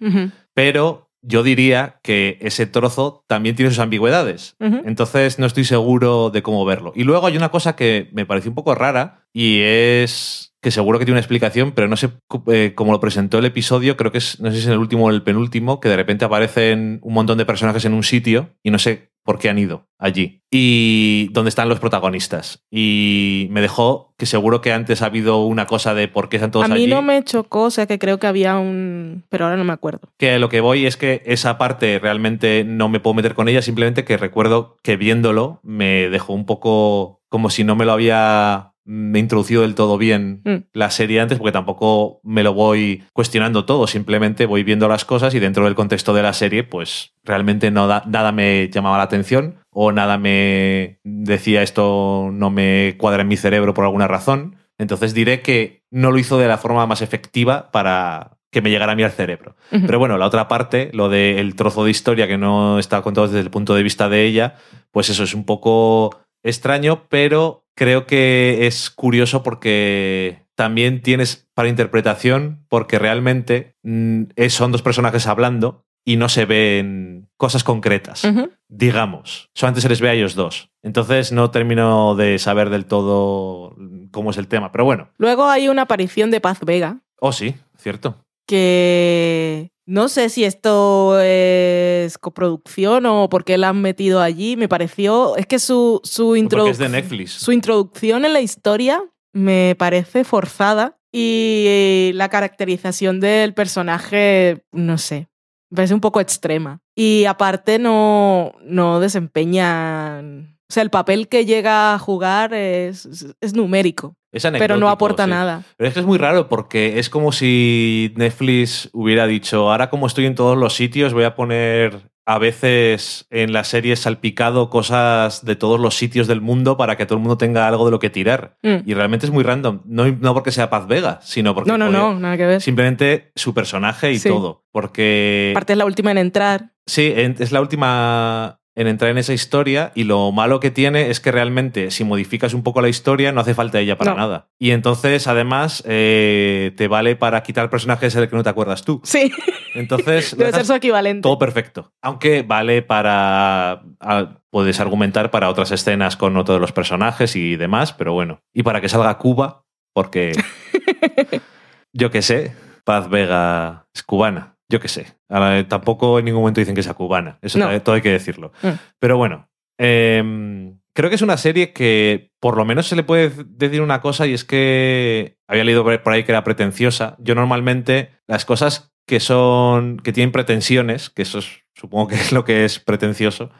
Pero yo diría que ese trozo también tiene sus ambigüedades. Entonces no estoy seguro de cómo verlo. Y luego hay una cosa que me pareció un poco rara y es que seguro que tiene una explicación, pero no sé eh, cómo lo presentó el episodio, creo que es, no sé si es en el último o el penúltimo, que de repente aparecen un montón de personajes en un sitio y no sé por qué han ido allí. Y dónde están los protagonistas. Y me dejó que seguro que antes ha habido una cosa de por qué están todos A mí allí. no me chocó, o sea que creo que había un... Pero ahora no me acuerdo. Que lo que voy es que esa parte realmente no me puedo meter con ella, simplemente que recuerdo que viéndolo me dejó un poco como si no me lo había mm, introducido del todo bien Mm. la serie antes, porque tampoco me lo voy cuestionando todo, simplemente voy viendo las cosas y dentro del contexto de la serie, pues realmente no da- nada me llamaba la atención o nada me decía esto no me cuadra en mi cerebro por alguna razón. Entonces diré que no lo hizo de la forma más efectiva para que me llegara a mí al cerebro. Pero bueno, la otra parte, lo del trozo de historia que no está contado desde el punto de vista de ella, pues eso es un poco extraño, pero creo que es curioso porque también tienes para interpretación, porque realmente mm, son dos personajes hablando y no se ven cosas concretas, digamos. Solamente se les ve a ellos dos. Entonces no termino de saber del todo cómo es el tema, pero bueno. Luego hay una aparición de Paz Vega, Oh, sí, cierto. que no sé si esto es coproducción o por qué la han metido allí. Me pareció. Es que su, su introducción. de Netflix. Su introducción en la historia me parece forzada y la caracterización del personaje, no sé, me parece un poco extrema. Y aparte no, no desempeña... O sea, el papel que llega a jugar es- es numérico, Es pero no aporta sí. nada. Pero es que es muy raro porque es como si Netflix hubiera dicho, ahora como estoy en todos los sitios voy a poner a veces en la serie salpicado cosas de todos los sitios del mundo para que todo el mundo tenga algo de lo que tirar. Mm. Y realmente es muy random. No, no porque sea Paz Vega, sino porque No, no, no, nada que ver. simplemente su personaje y Sí. todo. Porque Aparte es la última en entrar. sí, es la última en entrar en esa historia y lo malo que tiene es que realmente si modificas un poco la historia no hace falta ella para No. nada. Y entonces además eh, te vale para quitar personajes del que no te acuerdas tú. Sí, Entonces debe ser su equivalente. todo perfecto. Aunque vale para. a- puedes argumentar para otras escenas con otro de los personajes y demás, pero bueno. Y para que salga Cuba, porque. yo qué sé, Paz Vega es cubana. Yo qué sé. Ahora, tampoco en ningún momento dicen que sea cubana. Eso No. todo hay que decirlo. Mm. Pero bueno. em, creo que es una serie que por lo menos se le puede decir una cosa y es que había leído por por ahí que era pretenciosa. Yo normalmente las cosas que son que tienen pretensiones, que eso es- supongo que es lo que es pretencioso,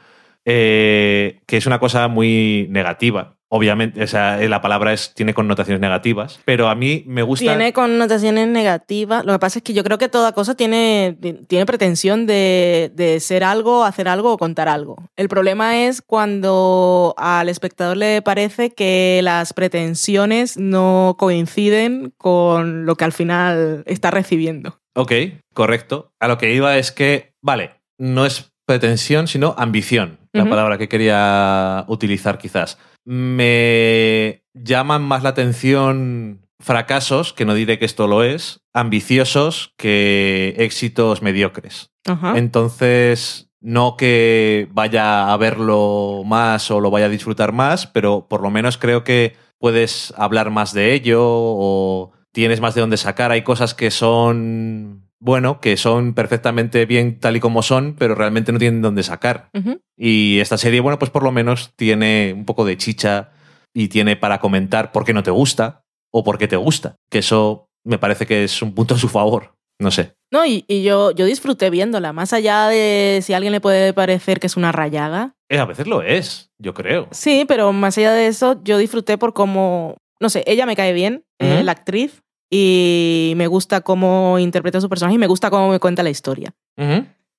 eh, que es una cosa muy negativa. Obviamente, o sea, la palabra es, tiene connotaciones negativas, pero a mí me gusta... Tiene connotaciones negativas. Lo que pasa es que yo creo que toda cosa tiene, tiene pretensión de, de ser algo, hacer algo o contar algo. El problema es cuando al espectador le parece que las pretensiones no coinciden con lo que al final está recibiendo. Ok, correcto. A lo que iba es que, vale, no es pretensión, sino ambición, la palabra que quería utilizar quizás. Me llaman más la atención fracasos, que no diré que esto lo es, ambiciosos que éxitos mediocres. Ajá. Entonces, no que vaya a verlo más o lo vaya a disfrutar más, pero por lo menos creo que puedes hablar más de ello o tienes más de dónde sacar. Hay cosas que son, bueno, que son perfectamente bien tal y como son, pero realmente no tienen dónde sacar. Y esta serie, bueno, pues por lo menos tiene un poco de chicha y tiene para comentar por qué no te gusta o por qué te gusta. Que eso me parece que es un punto a su favor. No sé. No, y, y yo, yo disfruté viéndola, más allá de si a alguien le puede parecer que es una rayada. Eh, a veces lo es, yo creo. Sí, pero más allá de eso, yo disfruté por cómo, no sé, ella me cae bien, eh, la actriz, y me gusta cómo interpreta a su personaje y me gusta cómo me cuenta la historia.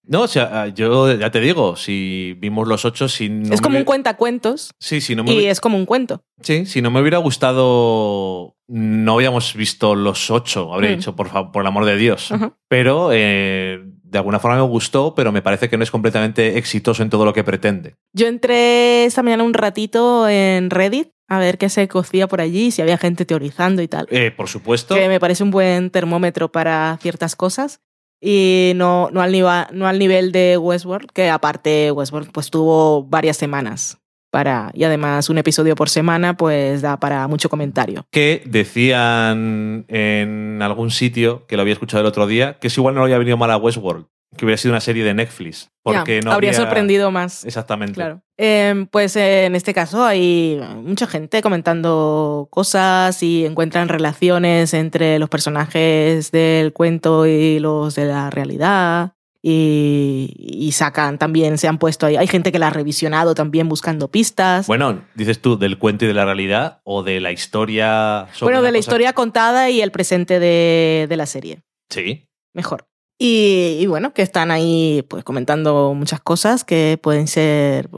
No, o sea, yo ya te digo, si vimos los ocho, si no es me como un hubi- cuentacuentos Sí, si no me y es como un cuento. sí, si no me hubiera gustado, no habíamos visto los ocho, habría Mm. dicho, por, fa- por el amor de Dios. Pero eh, de alguna forma me gustó, pero me parece que no es completamente exitoso en todo lo que pretende. Yo entré esta mañana un ratito en Reddit a ver qué se cocía por allí, si había gente teorizando y tal. Eh, por supuesto. que me parece un buen termómetro para ciertas cosas y no, no, al, niva- no al nivel de Westworld, que aparte Westworld pues tuvo varias semanas para y además un episodio por semana pues da para mucho comentario. que decían en algún sitio, que lo había escuchado el otro día, que es igual no le había venido mal a Westworld, que hubiera sido una serie de Netflix. Porque no habría habría- sorprendido más. Exactamente. Claro. Em, pues eh, en este caso hay mucha gente comentando cosas y encuentran relaciones entre los personajes del cuento y los de la realidad. Y, y sacan también, se han puesto ahí. Hay gente que la ha revisionado también buscando pistas. Bueno, dices tú, del cuento y de la realidad o de la historia sobre bueno, de la cosa- historia contada y el presente de, de la serie. Sí. Mejor. Y, y bueno, que están ahí pues comentando muchas cosas que pueden ser,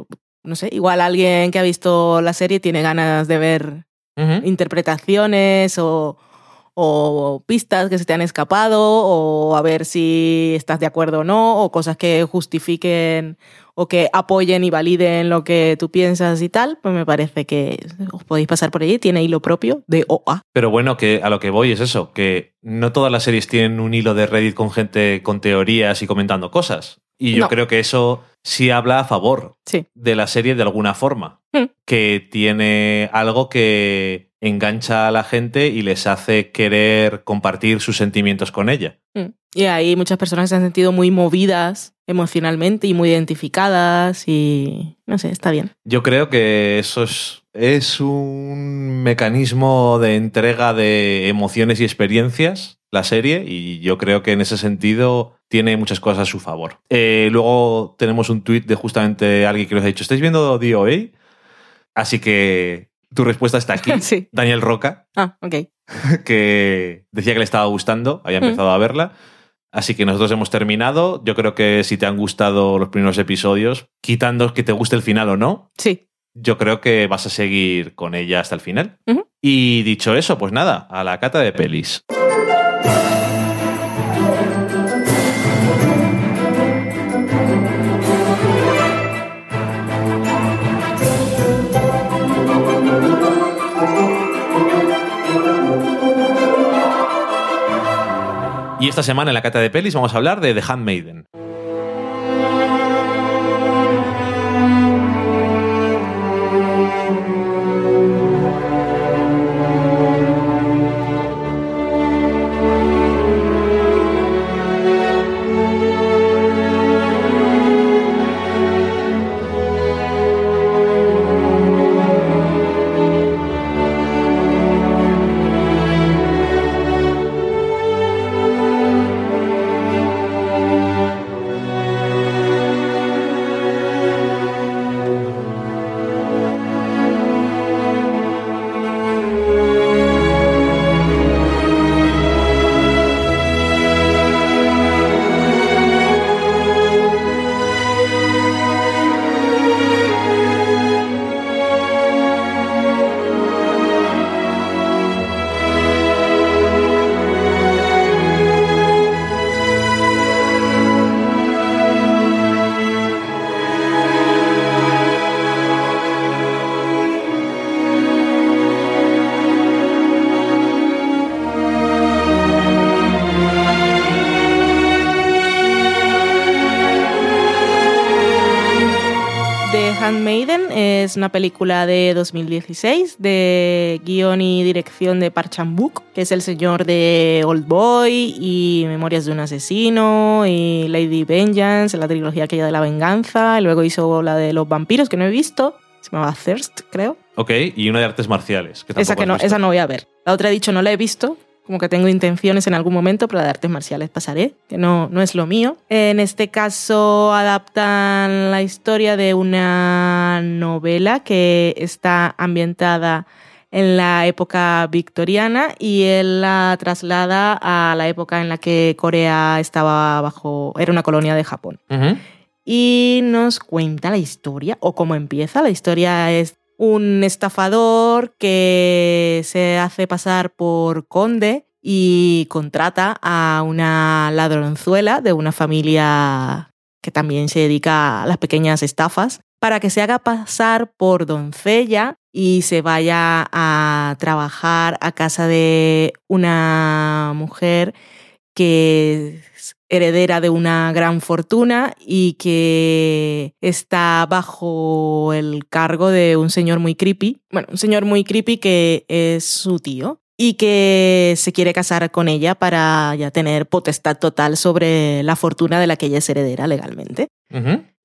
no sé, igual alguien que ha visto la serie tiene ganas de ver interpretaciones o, o pistas que se te han escapado o a ver si estás de acuerdo o no o cosas que justifiquen o que apoyen y validen lo que tú piensas y tal, pues me parece que os podéis pasar por allí, tiene hilo propio de OA. Pero bueno, que a lo que voy es eso, que no todas las series tienen un hilo de Reddit con gente con teorías y comentando cosas. Y yo No. creo que eso sí habla a favor Sí. de la serie de alguna forma. Mm. Que tiene algo que engancha a la gente y les hace querer compartir sus sentimientos con ella. Mm. Y hay muchas personas que se han sentido muy movidas emocionalmente y muy identificadas y no sé, está bien. Yo creo que eso es, es un mecanismo de entrega de emociones y experiencias, la serie, y yo creo que en ese sentido tiene muchas cosas a su favor. Eh, luego tenemos un tuit de justamente alguien que nos ha dicho, ¿estáis viendo DOA? Así que tu respuesta está aquí. Sí. Daniel Roca, Ah, ok. que decía que le estaba gustando, había Mm. empezado a verla. Así que nosotros hemos terminado. Yo creo que si te han gustado los primeros episodios, quitando que te guste el final o no, Sí. yo creo que vas a seguir con ella hasta el final. Y dicho eso, pues nada, a la cata de pelis. Y esta semana en la cata de pelis vamos a hablar de The Handmaiden. Es una película de 2016 de guion y dirección de Park Chan-wook, que es el señor de Old Boy y Memorias de un asesino y Lady Vengeance, la trilogía aquella de la venganza, y luego hizo la de los vampiros que no he visto, se llamaba Thirst, creo. Ok, y una de artes marciales. Que no, esa no voy a ver. La otra he dicho no la he visto, como que tengo intenciones en algún momento, pero la de artes marciales pasaré, que no, no es lo mío. En este caso adaptan la historia de una novela que está ambientada en la época victoriana y él la traslada a la época en la que Corea estaba bajo, era una colonia de Japón y nos cuenta la historia o cómo empieza. La historia es un estafador que se hace pasar por conde y contrata a una ladronzuela de una familia que también se dedica a las pequeñas estafas para que se haga pasar por doncella y se vaya a trabajar a casa de una mujer que heredera de una gran fortuna y que está bajo el cargo de un señor muy creepy, bueno, un señor muy creepy que es su tío y que se quiere casar con ella para ya tener potestad total sobre la fortuna de la que ella es heredera legalmente.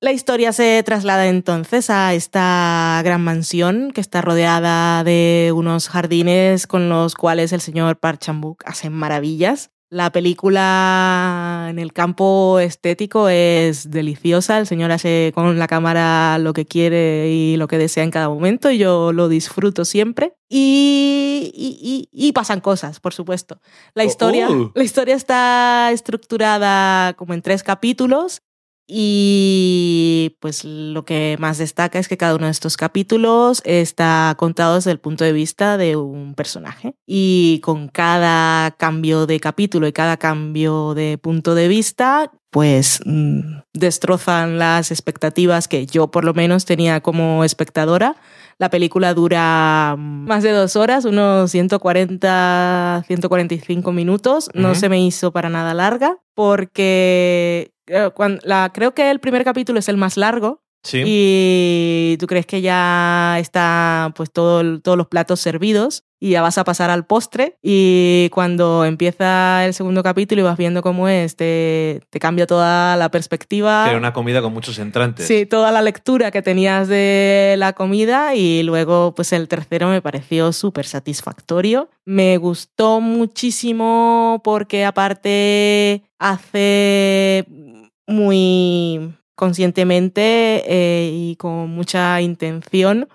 La historia se traslada entonces a esta gran mansión que está rodeada de unos jardines con los cuales el señor Park Chan-wook hace maravillas. La película en el campo estético es deliciosa. El señor hace con la cámara lo que quiere y lo que desea en cada momento y yo lo disfruto siempre. Y, y- y- y pasan cosas, por supuesto. La Oh, historia, uh. la historia está estructurada como en tres capítulos y pues lo que más destaca es que cada uno de estos capítulos está contado desde el punto de vista de un personaje. Y con cada cambio de capítulo y cada cambio de punto de vista, pues mm, destrozan las expectativas que yo por lo menos tenía como espectadora. La película dura más de dos horas, unos 140, 145 minutos. No Ujú. se me hizo para nada larga porque eh, la, creo que el primer capítulo es el más largo Sí. y tú crees que ya está pues todo todos los platos servidos y ya vas a pasar al postre y cuando empieza el segundo capítulo y vas viendo cómo es, te, te cambia toda la perspectiva. Que era una comida con muchos entrantes. Sí, toda la lectura que tenías de la comida y luego pues el tercero me pareció súper satisfactorio. Me gustó muchísimo porque aparte hace muy conscientemente eh, y con mucha intención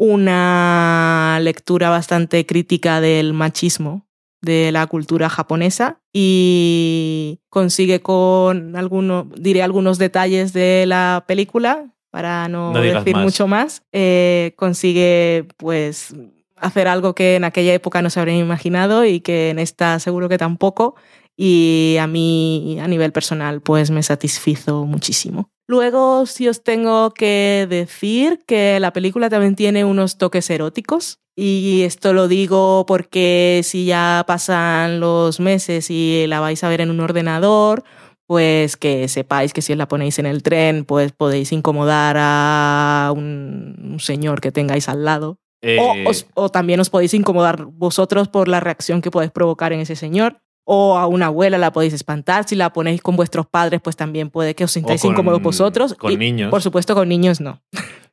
una lectura bastante crítica del machismo de la cultura japonesa y consigue con algunos, diré algunos detalles de la película para no, decir más. mucho más, eh, consigue pues hacer algo que en aquella época no se habrían imaginado y que en esta seguro que tampoco y a mí a nivel personal pues me satisfizo muchísimo. Luego sí os tengo que decir que la película también tiene unos toques eróticos y esto lo digo porque si ya pasan los meses y la vais a ver en un ordenador, pues que sepáis que si os la ponéis en el tren, pues podéis incomodar a un, un señor que tengáis al lado. Eh, O, os- o también os podéis incomodar vosotros por la reacción que podéis provocar en ese señor. O a una abuela la podéis espantar. Si la ponéis con vuestros padres, pues también puede que os sintáis incómodos vosotros. con Y, niños. Por supuesto, con niños no.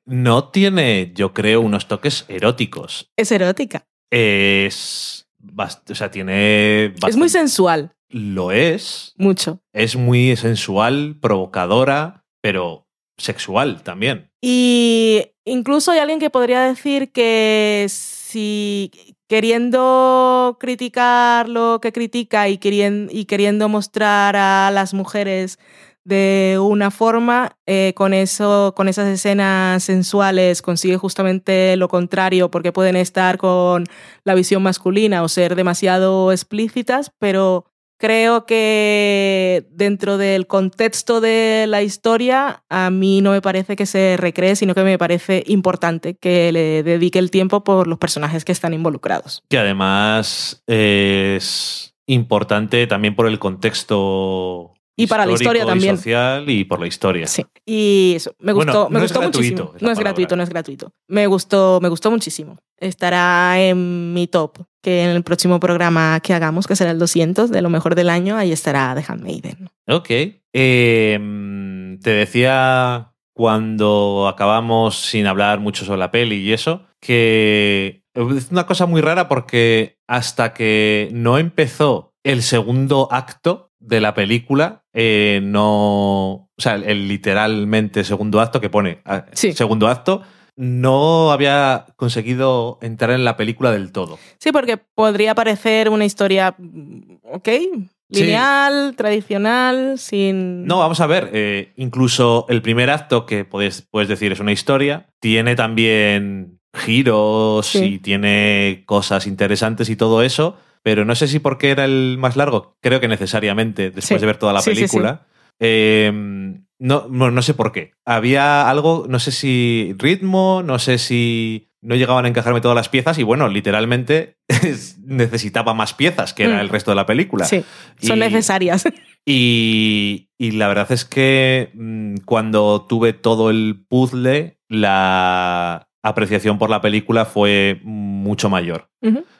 No tiene, yo creo, unos toques eróticos. Es erótica. Es. O sea, tiene. Es muy sensual. Lo es. Mucho. Es muy sensual, provocadora, pero sexual también. Y incluso hay alguien que podría decir que si queriendo criticar lo que critica y queriendo, y queriendo mostrar a las mujeres de una forma, eh, con, eso, con esas escenas sensuales consigue justamente lo contrario, porque pueden estar con la visión masculina o ser demasiado explícitas, pero creo que dentro del contexto de la historia, a mí no me parece que se recree, sino que me parece importante que le dedique el tiempo por los personajes que están involucrados. Que además es importante también por el contexto. Y para la historia histórico y también. social y por la historia. Sí. Y eso, me Bueno, gustó, me no es gustó gratuito muchísimo. No es gratuito, no es gratuito. Me gustó, me gustó muchísimo. Estará en mi top, que en el próximo programa que hagamos, que será el 200 de lo mejor del año, ahí estará The Handmaiden. Ok. Eh, mm, te decía cuando acabamos sin hablar mucho sobre la peli y eso, que es una cosa muy rara porque hasta que no empezó el segundo acto de la película, eh, no. O sea, el literalmente segundo acto que pone ah, Sí. segundo acto, no había conseguido entrar en la película del todo. Sí, porque podría parecer una historia, mm, ok, lineal, tradicional, sin... No, vamos a ver. eh, incluso el primer acto, que puedes, puedes decir es una historia, tiene también giros Sí. y tiene cosas interesantes y todo eso. Pero no sé si porque era el más largo, creo que necesariamente, después Sí. de ver toda la Sí, sí, película. eh, no, no, no sé por qué. Había algo, no sé si ritmo, no sé si no llegaban a encajarme todas las piezas y bueno, literalmente necesitaba más piezas que era Mm. el resto de la película. Sí, son necesarias. y, y la verdad es que mm, cuando tuve todo el puzzle, la apreciación por la película fue mucho mayor.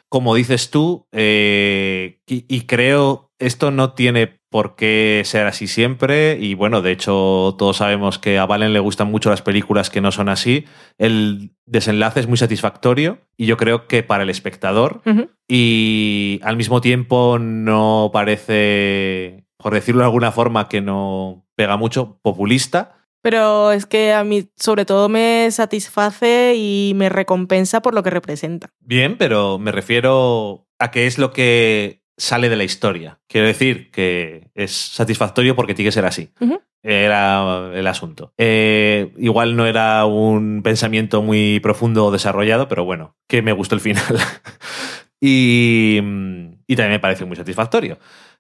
Como dices tú, eh, y, y creo esto no tiene por qué ser así siempre. Y bueno, de hecho, todos sabemos que a Valen le gustan mucho las películas que no son así. El desenlace es muy satisfactorio y yo creo que para el espectador y al mismo tiempo no parece, por decirlo de alguna forma, que no pega mucho, populista. Pero es que a mí sobre todo me satisface y me recompensa por lo que representa. Bien, pero me refiero a que es lo que sale de la historia. Quiero decir que es satisfactorio porque tiene que ser así. Era el asunto. Eh, igual no era un pensamiento muy profundo o desarrollado, pero bueno, que me gustó el final. y, y también me parece muy satisfactorio.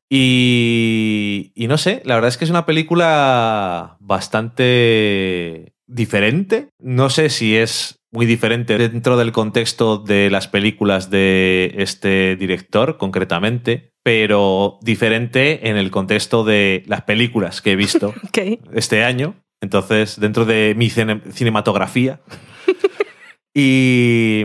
Y, y no sé, la verdad es que es una película bastante diferente. No sé si es muy diferente dentro del contexto de las películas de este director, concretamente, pero diferente en el contexto de las películas que he visto este año. Entonces, dentro de mi cine- cinematografía. y,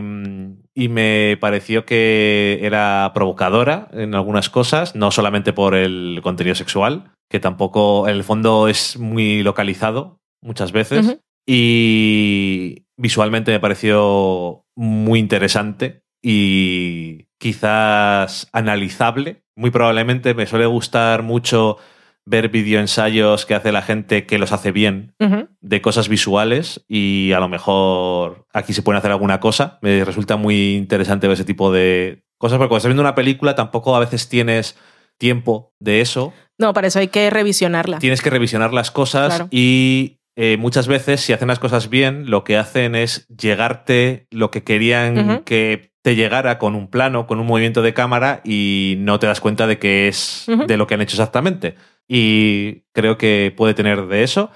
y me pareció que era provocadora en algunas cosas, no solamente por el contenido sexual, que tampoco en el fondo es muy localizado muchas veces. Y visualmente me pareció muy interesante y quizás analizable. Muy probablemente me suele gustar mucho ver videoensayos que hace la gente que los hace bien de cosas visuales y a lo mejor aquí se puede hacer alguna cosa. Me resulta muy interesante ver ese tipo de cosas, porque cuando estás viendo una película tampoco a veces tienes tiempo de eso. No, para eso hay que revisionarla. Tienes que revisionar las cosas Claro. y eh, muchas veces, si hacen las cosas bien, lo que hacen es llegarte lo que querían que te llegara con un plano, con un movimiento de cámara y no te das cuenta de que es de lo que han hecho exactamente. Y creo que puede tener de eso.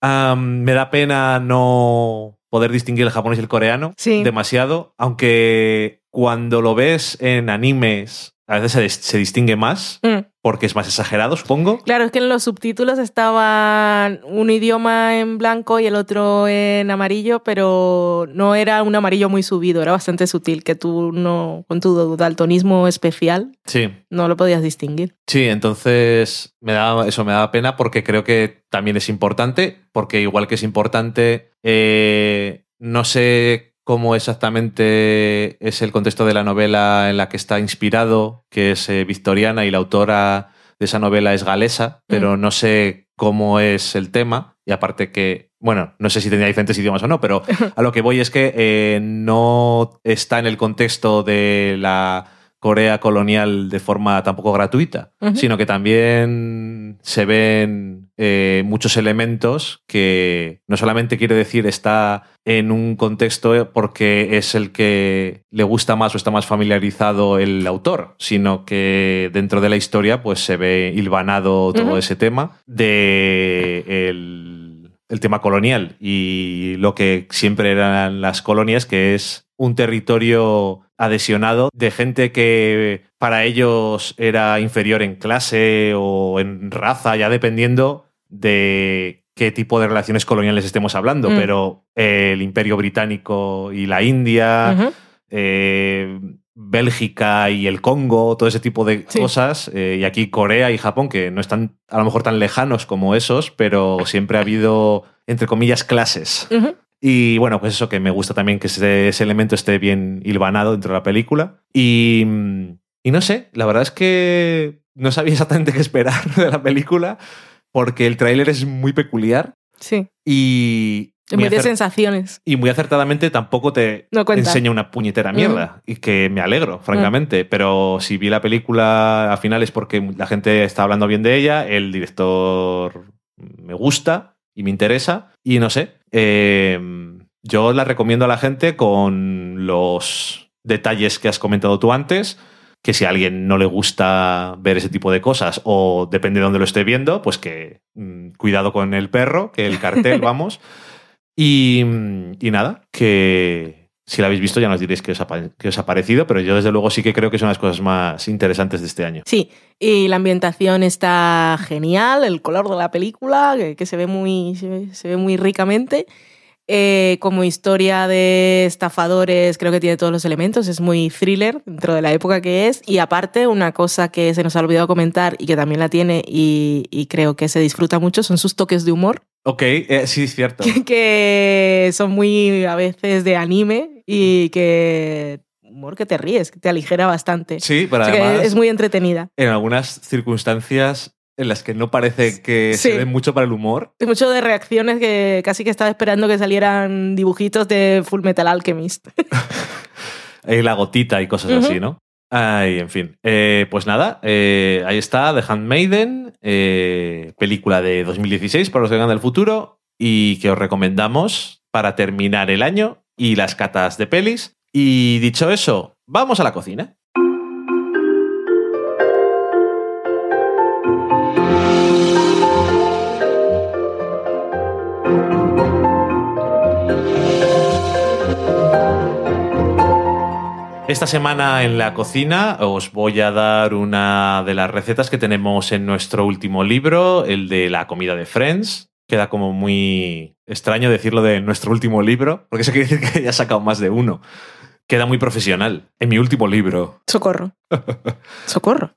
Am, me da pena no poder distinguir el japonés y el coreano Sí. demasiado, aunque cuando lo ves en animes a veces se, se distingue más Mm. Porque es más exagerado, supongo. Claro, es que en los subtítulos estaban un idioma en blanco y el otro en amarillo, pero no era un amarillo muy subido, era bastante sutil, que tú no, con tu daltonismo especial, Sí, no lo podías distinguir. sí, entonces me da, eso me da pena porque creo que también es importante, porque igual que es importante, eh, no sé cómo exactamente es el contexto de la novela en la que está inspirado, que es eh, victoriana y la autora de esa novela es galesa, pero no sé cómo es el tema. Y aparte que, bueno, no sé si tenía diferentes idiomas o no, pero a lo que voy es que eh, no está en el contexto de la Corea colonial de forma tampoco gratuita, sino que también se ven eh, muchos elementos que no solamente quiere decir está en un contexto porque es el que le gusta más o está más familiarizado el autor, sino que dentro de la historia pues se ve hilvanado todo ese tema de el, el tema colonial y lo que siempre eran las colonias, que es un territorio adhesionado de gente que para ellos era inferior en clase o en raza, ya dependiendo de qué tipo de relaciones coloniales estemos hablando, Mm. pero eh, el imperio británico y la India, eh, Bélgica y el Congo, todo ese tipo de Sí. cosas, eh, y aquí Corea y Japón, que no están a lo mejor tan lejanos como esos, pero siempre ha habido, entre comillas, clases. Y bueno, pues eso que me gusta también que ese, ese elemento esté bien hilvanado dentro de la película. Y, y no sé, la verdad es que no sabía exactamente qué esperar de la película, porque el tráiler es muy peculiar Sí, y... muy de sensaciones. y muy acertadamente tampoco te No enseña una puñetera mierda. Y que me alegro, francamente. Pero si vi la película al final es porque la gente está hablando bien de ella, el director me gusta y me interesa. Y no sé, eh, yo la recomiendo a la gente con los detalles que has comentado tú antes. Que si a alguien no le gusta ver ese tipo de cosas o depende de dónde lo esté viendo, pues que mm, cuidado con el perro, que el cartel, vamos. Y, y nada, que si la habéis visto ya nos diréis qué os, ha, qué os ha parecido, pero yo desde luego sí que creo que son las cosas más interesantes de este año. Sí, y la ambientación está genial, el color de la película, que, que se, ve muy, se, ve, se ve muy ricamente. Eh, como historia de estafadores, creo que tiene todos los elementos, es muy thriller dentro de la época que es. Y aparte, una cosa que se nos ha olvidado comentar y que también la tiene y, y creo que se disfruta mucho son sus toques de humor, Ok, eh, sí, es cierto. que son muy a veces de anime y que humor que te ríes, que te aligera bastante. Sí, pero O sea además es muy entretenida. en algunas circunstancias en las que no parece que Sí. se den mucho para el humor. Hay mucho de reacciones que casi que estaba esperando que salieran dibujitos de Full Metal Alchemist. Hay la gotita y cosas así, ¿no? Ay, en fin. Eh, pues nada, eh, ahí está The Handmaiden, eh, película de 2016 para los que vengan del futuro y que os recomendamos para terminar el año y las catas de pelis. Y dicho eso, vamos a la cocina. Esta semana en la cocina os voy a dar una de las recetas que tenemos en nuestro último libro, el de la comida de Friends. Queda como muy extraño decirlo de nuestro último libro, porque eso quiere decir que ya he sacado más de uno. Queda muy profesional. En mi último libro. Socorro. Socorro.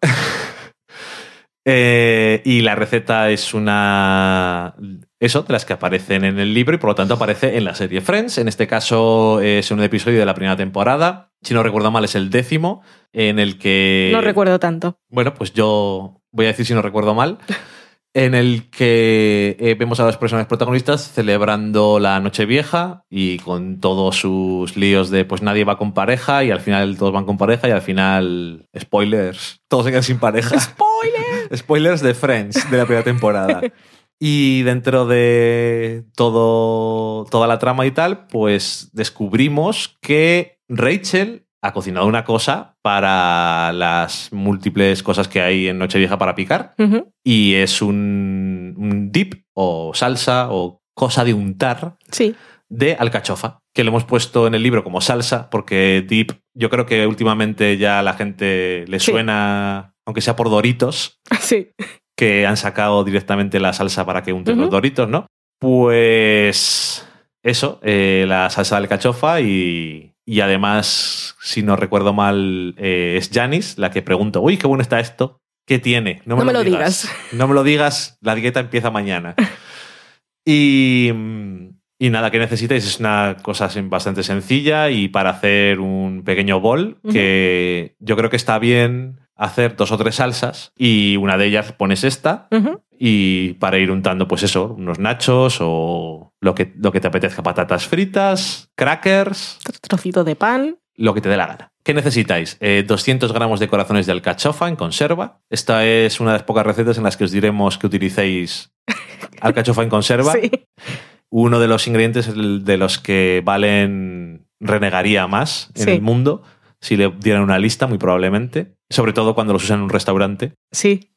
Eh, y la receta es una. Eso, de las que aparecen en el libro y por lo tanto aparece en la serie Friends. En este caso es un episodio de la primera temporada. Si no recuerdo mal, es el décimo, en el que. No recuerdo tanto. Bueno, pues yo voy a decir si no recuerdo mal. en el que eh, vemos a los personajes protagonistas celebrando la Nochevieja y con todos sus líos de pues nadie va con pareja y al final todos van con pareja y al final, spoilers, todos se quedan sin pareja. ¡Spoiler! Spoilers de Friends de la primera temporada. Y dentro de todo, toda la trama y tal, pues descubrimos que Rachel ha cocinado una cosa para las múltiples cosas que hay en Nochevieja para picar. Y es un, un dip o salsa o cosa de untar Sí. de alcachofa, que lo hemos puesto en el libro como salsa, porque dip yo creo que últimamente ya a la gente le Sí. suena, aunque sea por Doritos, Sí. Que han sacado directamente la salsa para que unten los Doritos, ¿no? Pues eso, eh, la salsa de alcachofa y, y además, si no recuerdo mal, eh, es Janis la que pregunta, uy, qué bueno está esto, ¿qué tiene? No me lo digas. No me lo digas, la dieta empieza mañana. Y, y nada, que necesitáis es una cosa bastante sencilla y para hacer un pequeño bol que yo creo que está bien hacer dos o tres salsas y una de ellas pones esta y para ir untando pues eso, unos nachos o lo que, lo que te apetezca, patatas fritas, crackers, tro- Trocito de pan. lo que te dé la gana. ¿Qué necesitáis? Eh, 200 gramos de corazones de alcachofa en conserva. Esta es una de las pocas recetas en las que os diremos que utilicéis alcachofa en conserva. Sí. Uno de los ingredientes de los que Valen renegaría más en Sí. el mundo si le dieran una lista, muy probablemente. Sobre todo cuando los usan en un restaurante. Sí.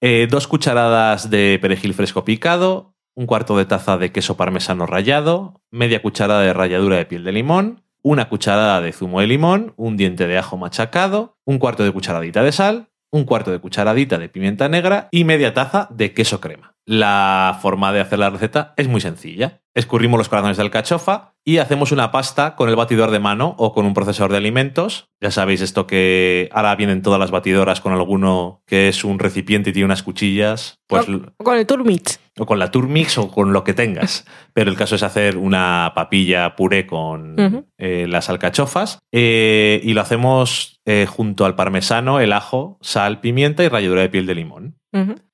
Eh, dos cucharadas de perejil fresco picado, un cuarto de taza de queso parmesano rallado, media cucharada de ralladura de piel de limón, una cucharada de zumo de limón, un diente de ajo machacado, un cuarto de cucharadita de sal, un cuarto de cucharadita de pimienta negra y media taza de queso crema. La forma de hacer la receta es muy sencilla. Escurrimos los corazones de alcachofa y hacemos una pasta con el batidor de mano o con un procesador de alimentos. Ya sabéis esto que ahora vienen todas las batidoras con alguno que es un recipiente y tiene unas cuchillas, pues O- con el Turmix. o con la Turmix o con lo que tengas. Pero el caso es hacer una papilla puré con eh, las alcachofas eh, y lo hacemos eh, junto al parmesano, el ajo, sal, pimienta y ralladura de piel de limón.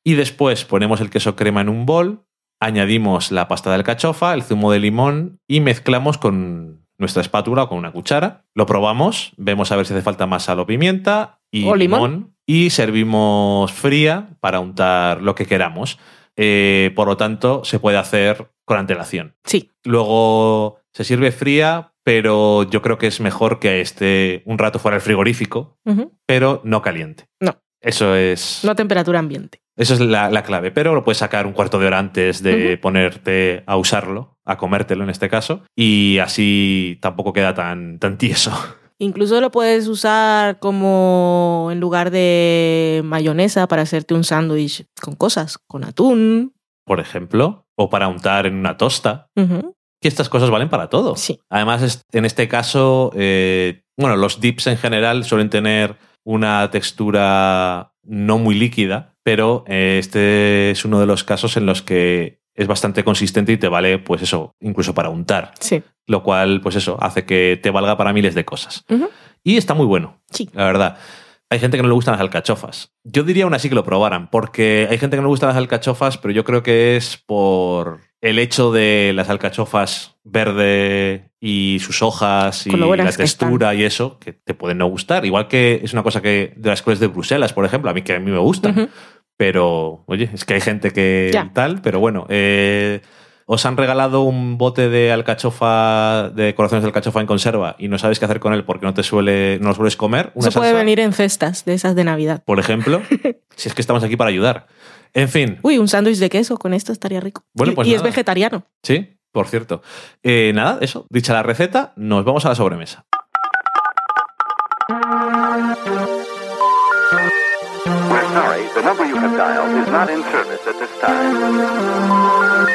Y después ponemos el queso crema en un bol, añadimos la pasta de alcachofa, el zumo de limón y mezclamos con nuestra espátula o con una cuchara. Lo probamos, vemos a ver si hace falta más sal o pimienta y O limón. y servimos fría para untar lo que queramos. Eh, por lo tanto, se puede hacer con antelación. Sí. Luego se sirve fría, pero yo creo que es mejor que esté un rato fuera del frigorífico, pero no caliente. No. Eso es. No a temperatura ambiente. Eso es la, la clave, pero lo puedes sacar un cuarto de hora antes de ponerte a usarlo, a comértelo en este caso, y así tampoco queda tan, tan tieso. Incluso lo puedes usar como en lugar de mayonesa para hacerte un sándwich con cosas, con atún. Por ejemplo, o para untar en una tosta, que estas cosas valen para todo. Sí. Además, en este caso, eh, bueno, los dips en general suelen tener una textura no muy líquida, pero eh, este es uno de los casos en los que es bastante consistente y te vale, pues eso, incluso para untar. Sí. lo cual, pues eso, hace que te valga para miles de cosas. Y está muy bueno, Sí. la verdad. Hay gente que no le gustan las alcachofas. Yo diría aún así que lo probaran, porque hay gente que no le gustan las alcachofas, pero yo creo que es por el hecho de las alcachofas verde y sus hojas y la textura y eso, que te pueden no gustar. Igual que es una cosa que de las cosas de Bruselas, por ejemplo, a mí que a mí me gustan. Ujú. Pero, oye, es que hay gente que Ya. tal, pero bueno, eh, os han regalado un bote de alcachofa, de corazones de alcachofa en conserva y no sabes qué hacer con él porque no te suele, no lo sueles comer. Una Eso puede salsa, venir en cestas de esas de Navidad. por ejemplo, si es que estamos aquí para ayudar. En fin, Uy, un sándwich de queso con esto estaría rico. Bueno, y pues y es nada. vegetariano. sí, por cierto. Eh, nada, eso, dicha la receta, nos vamos a la sobremesa. We're sorry, the number you have dialed is not in service at this time.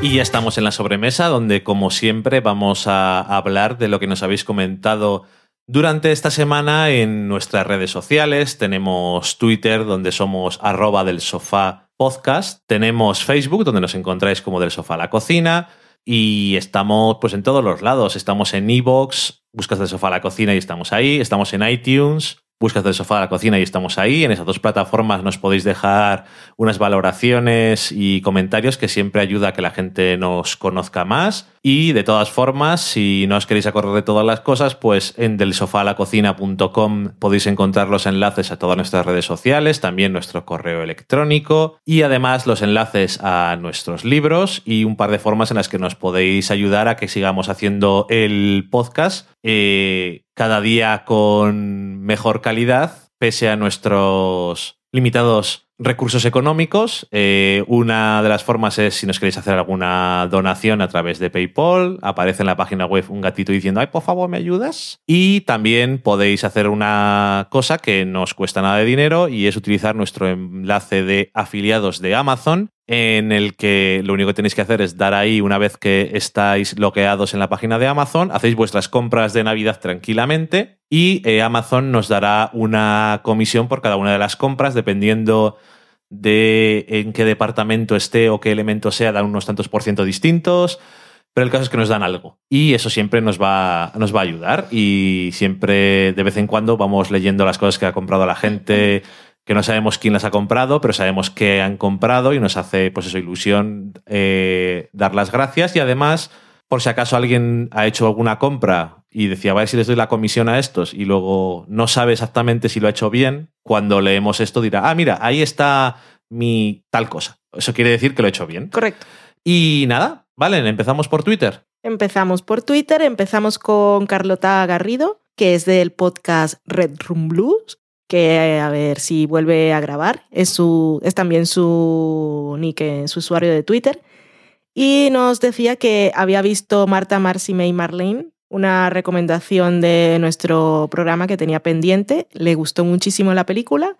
Y ya estamos en la sobremesa, donde como siempre vamos a hablar de lo que nos habéis comentado durante esta semana en nuestras redes sociales. Tenemos Twitter, donde somos arroba del sofá podcast. Tenemos Facebook, donde nos encontráis como del sofá a la cocina. Y estamos pues en todos los lados. Estamos en Evox, buscas del sofá a la cocina y estamos ahí. Estamos en iTunes, buscas del sofá a la cocina y estamos ahí. En esas dos plataformas nos podéis dejar unas valoraciones y comentarios que siempre ayuda a que la gente nos conozca más. Y de todas formas, si no os queréis acordar de todas las cosas, pues en delsofalacocina.com podéis encontrar los enlaces a todas nuestras redes sociales, también nuestro correo electrónico y además los enlaces a nuestros libros y un par de formas en las que nos podéis ayudar a que sigamos haciendo el podcast eh, cada día con mejor calidad, pese a nuestros limitados recursos económicos. Eh, una de las formas es si nos queréis hacer alguna donación a través de PayPal. Aparece en la página web un gatito diciendo, ay, por favor, ¿me ayudas? Y también podéis hacer una cosa que no os cuesta nada de dinero y es utilizar nuestro enlace de afiliados de Amazon en el que lo único que tenéis que hacer es dar ahí una vez que estáis logueados en la página de Amazon, hacéis vuestras compras de Navidad tranquilamente y eh, Amazon nos dará una comisión por cada una de las compras dependiendo de en qué departamento esté o qué elemento sea, dan unos tantos por ciento distintos. Pero el caso es que nos dan algo. Y eso siempre nos va, nos va a ayudar. Y siempre, de vez en cuando, vamos leyendo las cosas que ha comprado la gente, que no sabemos quién las ha comprado, pero sabemos que han comprado y nos hace, pues eso, ilusión eh, dar las gracias. Y además, por si acaso alguien ha hecho alguna compra y decía, ver si les doy la comisión a estos y luego no sabe exactamente si lo ha hecho bien, cuando leemos esto dirá, ah, mira, ahí está mi tal cosa. Eso quiere decir que lo he hecho bien. Correcto. Y nada, vale, empezamos por Twitter. Empezamos por Twitter, empezamos con Carlota Garrido, que es del podcast Red Room Blues, que a ver si vuelve a grabar. Es, su, es también su nick, eh, su usuario de Twitter. Y nos decía que había visto Marta, Marcy, May, Marlene, una recomendación de nuestro programa que tenía pendiente. Le gustó muchísimo la película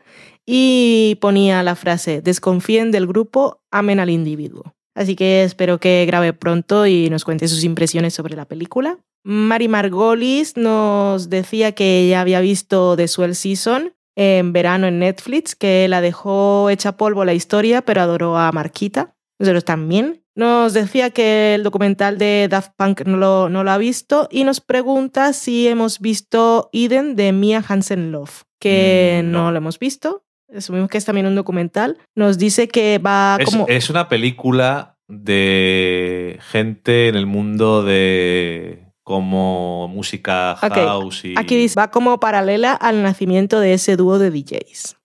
y ponía la frase, desconfíen del grupo, amen al individuo. Así que espero que grabe pronto y nos cuente sus impresiones sobre la película. Mari Margolis nos decía que ella había visto The Swell Season en verano en Netflix, que la dejó hecha polvo la historia, pero adoró a Marquita. Nosotros también. Nos decía que el documental de Daft Punk no lo, no lo ha visto y nos pregunta si hemos visto Eden de Mia Hansen Love, que Mm, no. no. lo hemos visto. Asumimos que es también un documental. Nos dice que va Es, como... es una película de gente en el mundo de como música house y... Aquí dice, va como paralela al nacimiento de ese dúo de DJs.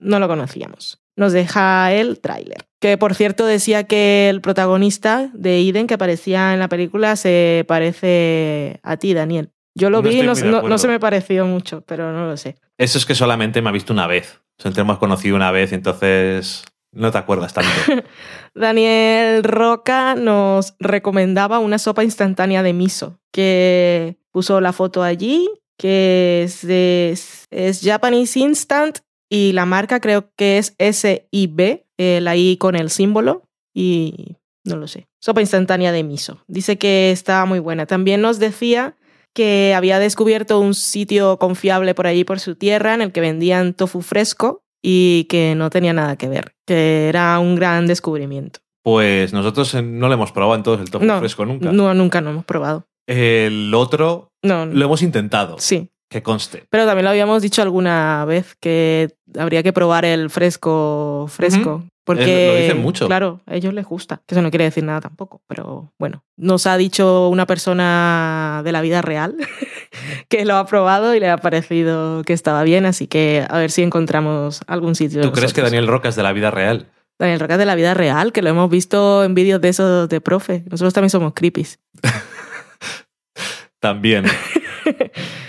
No lo conocíamos. Nos deja el tráiler. Que por cierto decía que el protagonista de Eden que aparecía en la película se parece a ti, Daniel. Yo lo No vi y no, se me pareció mucho, pero no lo sé. Eso es que solamente me ha visto una vez. O sea, te hemos conocido una vez, entonces no te acuerdas tanto. Daniel Roca nos recomendaba una sopa instantánea de miso, que puso la foto allí, que es, de- es Japanese Instant y la marca creo que es SIB, la I con el símbolo y no lo sé. Sopa instantánea de miso. Dice que está muy buena. También nos decía que había descubierto un sitio confiable por allí por su tierra en el que vendían tofu fresco y que no tenía nada que ver, que era un gran descubrimiento. Pues nosotros eh, no lo hemos probado entonces el tofu no, fresco nunca. No, nunca no hemos probado. El otro No, lo hemos intentado, sí. Que conste. Pero también lo habíamos dicho alguna vez que habría que probar el fresco fresco. Porque, Eh, lo dicen mucho. Claro, a ellos les gusta. Que eso no quiere decir nada tampoco. Pero bueno, nos ha dicho una persona de la vida real que lo ha probado y le ha parecido que estaba bien. Así que a ver si encontramos algún sitio. ¿Tú crees que. Daniel Roca es de la vida real? Daniel Roca es de la vida real, que lo hemos visto en vídeos de esos de profe. Nosotros también somos creepies. También.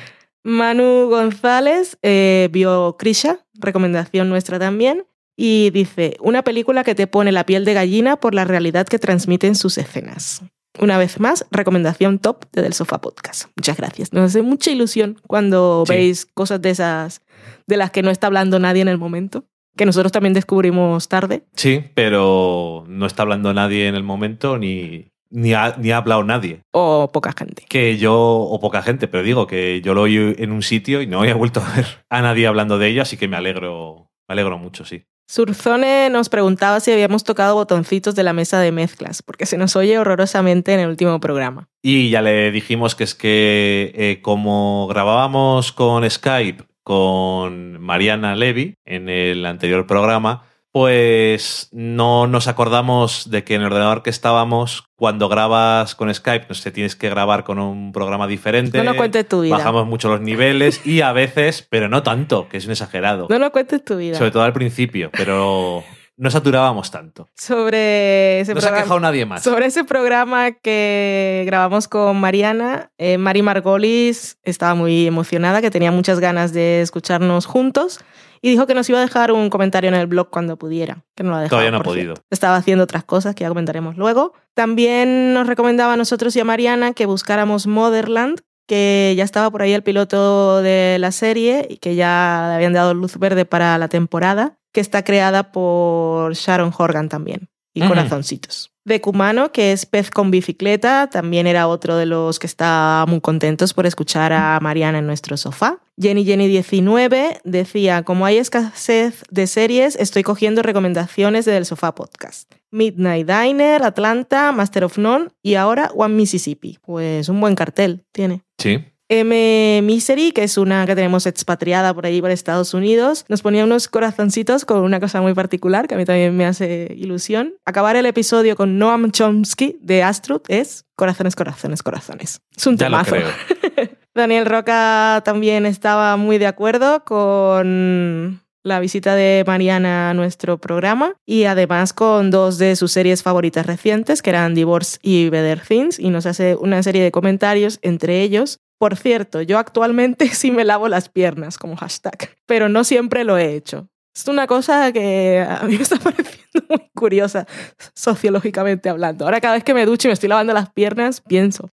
Manu González eh, vio Krisha, recomendación nuestra también, y dice, una película que te pone la piel de gallina por la realidad que transmiten sus escenas. Una vez más, recomendación top de Del Sofá Podcast. Muchas gracias. Nos hace mucha ilusión cuando Sí. veis cosas de esas de las que no está hablando nadie en el momento, que nosotros también descubrimos tarde. Sí, pero no está hablando nadie en el momento ni, ni, ha, ni ha hablado nadie. O poca gente. Que yo, o poca gente, pero digo que yo lo oí en un sitio y no he vuelto a ver a nadie hablando de ello, así que me alegro, me alegro mucho, sí. Surzone nos preguntaba si habíamos tocado botoncitos de la mesa de mezclas, porque se nos oye horrorosamente en el último programa. Y ya le dijimos que es que eh, como grabábamos con Skype con Mariana Levy en el anterior programa, pues no nos acordamos de que en el ordenador que estábamos, cuando grabas con Skype, no sé, tienes que grabar con un programa diferente. No nos cuentes tu vida. Bajamos mucho los niveles y a veces, pero no tanto, que es un exagerado. No nos cuentes tu vida. Sobre todo al principio, pero no saturábamos tanto. Sobre ese No se ha quejado nadie más. Sobre ese programa que grabamos con Mariana, eh, Mari Margolis estaba muy emocionada, que tenía muchas ganas de escucharnos juntos y dijo que nos iba a dejar un comentario en el blog cuando pudiera, que no lo ha dejado. Todavía no ha podido. cierto. Estaba haciendo otras cosas que ya comentaremos luego. También nos recomendaba a nosotros y a Mariana que buscáramos Motherland, que ya estaba por ahí el piloto de la serie y que ya le habían dado luz verde para la temporada, que está creada por Sharon Horgan también. Y corazoncitos. De Cumano, que es pez con bicicleta, también era otro de los que está muy contentos por escuchar a Mariana en nuestro sofá. Jenny Jenny 19 decía, como hay escasez de series, estoy cogiendo recomendaciones del Sofá Podcast. Midnight Diner, Atlanta, Master of None y ahora One Mississippi. Pues un buen cartel tiene. Sí. M. Misery, que es una que tenemos expatriada por ahí por Estados Unidos, nos ponía unos corazoncitos con una cosa muy particular que a mí también me hace ilusión. Acabar el episodio con Noam Chomsky de Astrud es corazones, corazones, corazones. Es un Ya lo temazo. creo. Daniel Roca también estaba muy de acuerdo con la visita de Mariana a nuestro programa y además con dos de sus series favoritas recientes, que eran Divorce y Better Things, y nos hace una serie de comentarios entre ellos. Por cierto, yo actualmente sí me lavo las piernas como hashtag, pero no siempre lo he hecho. Es una cosa que a mí me está pareciendo muy curiosa, sociológicamente hablando. Ahora cada vez que me ducho y me estoy lavando las piernas, pienso,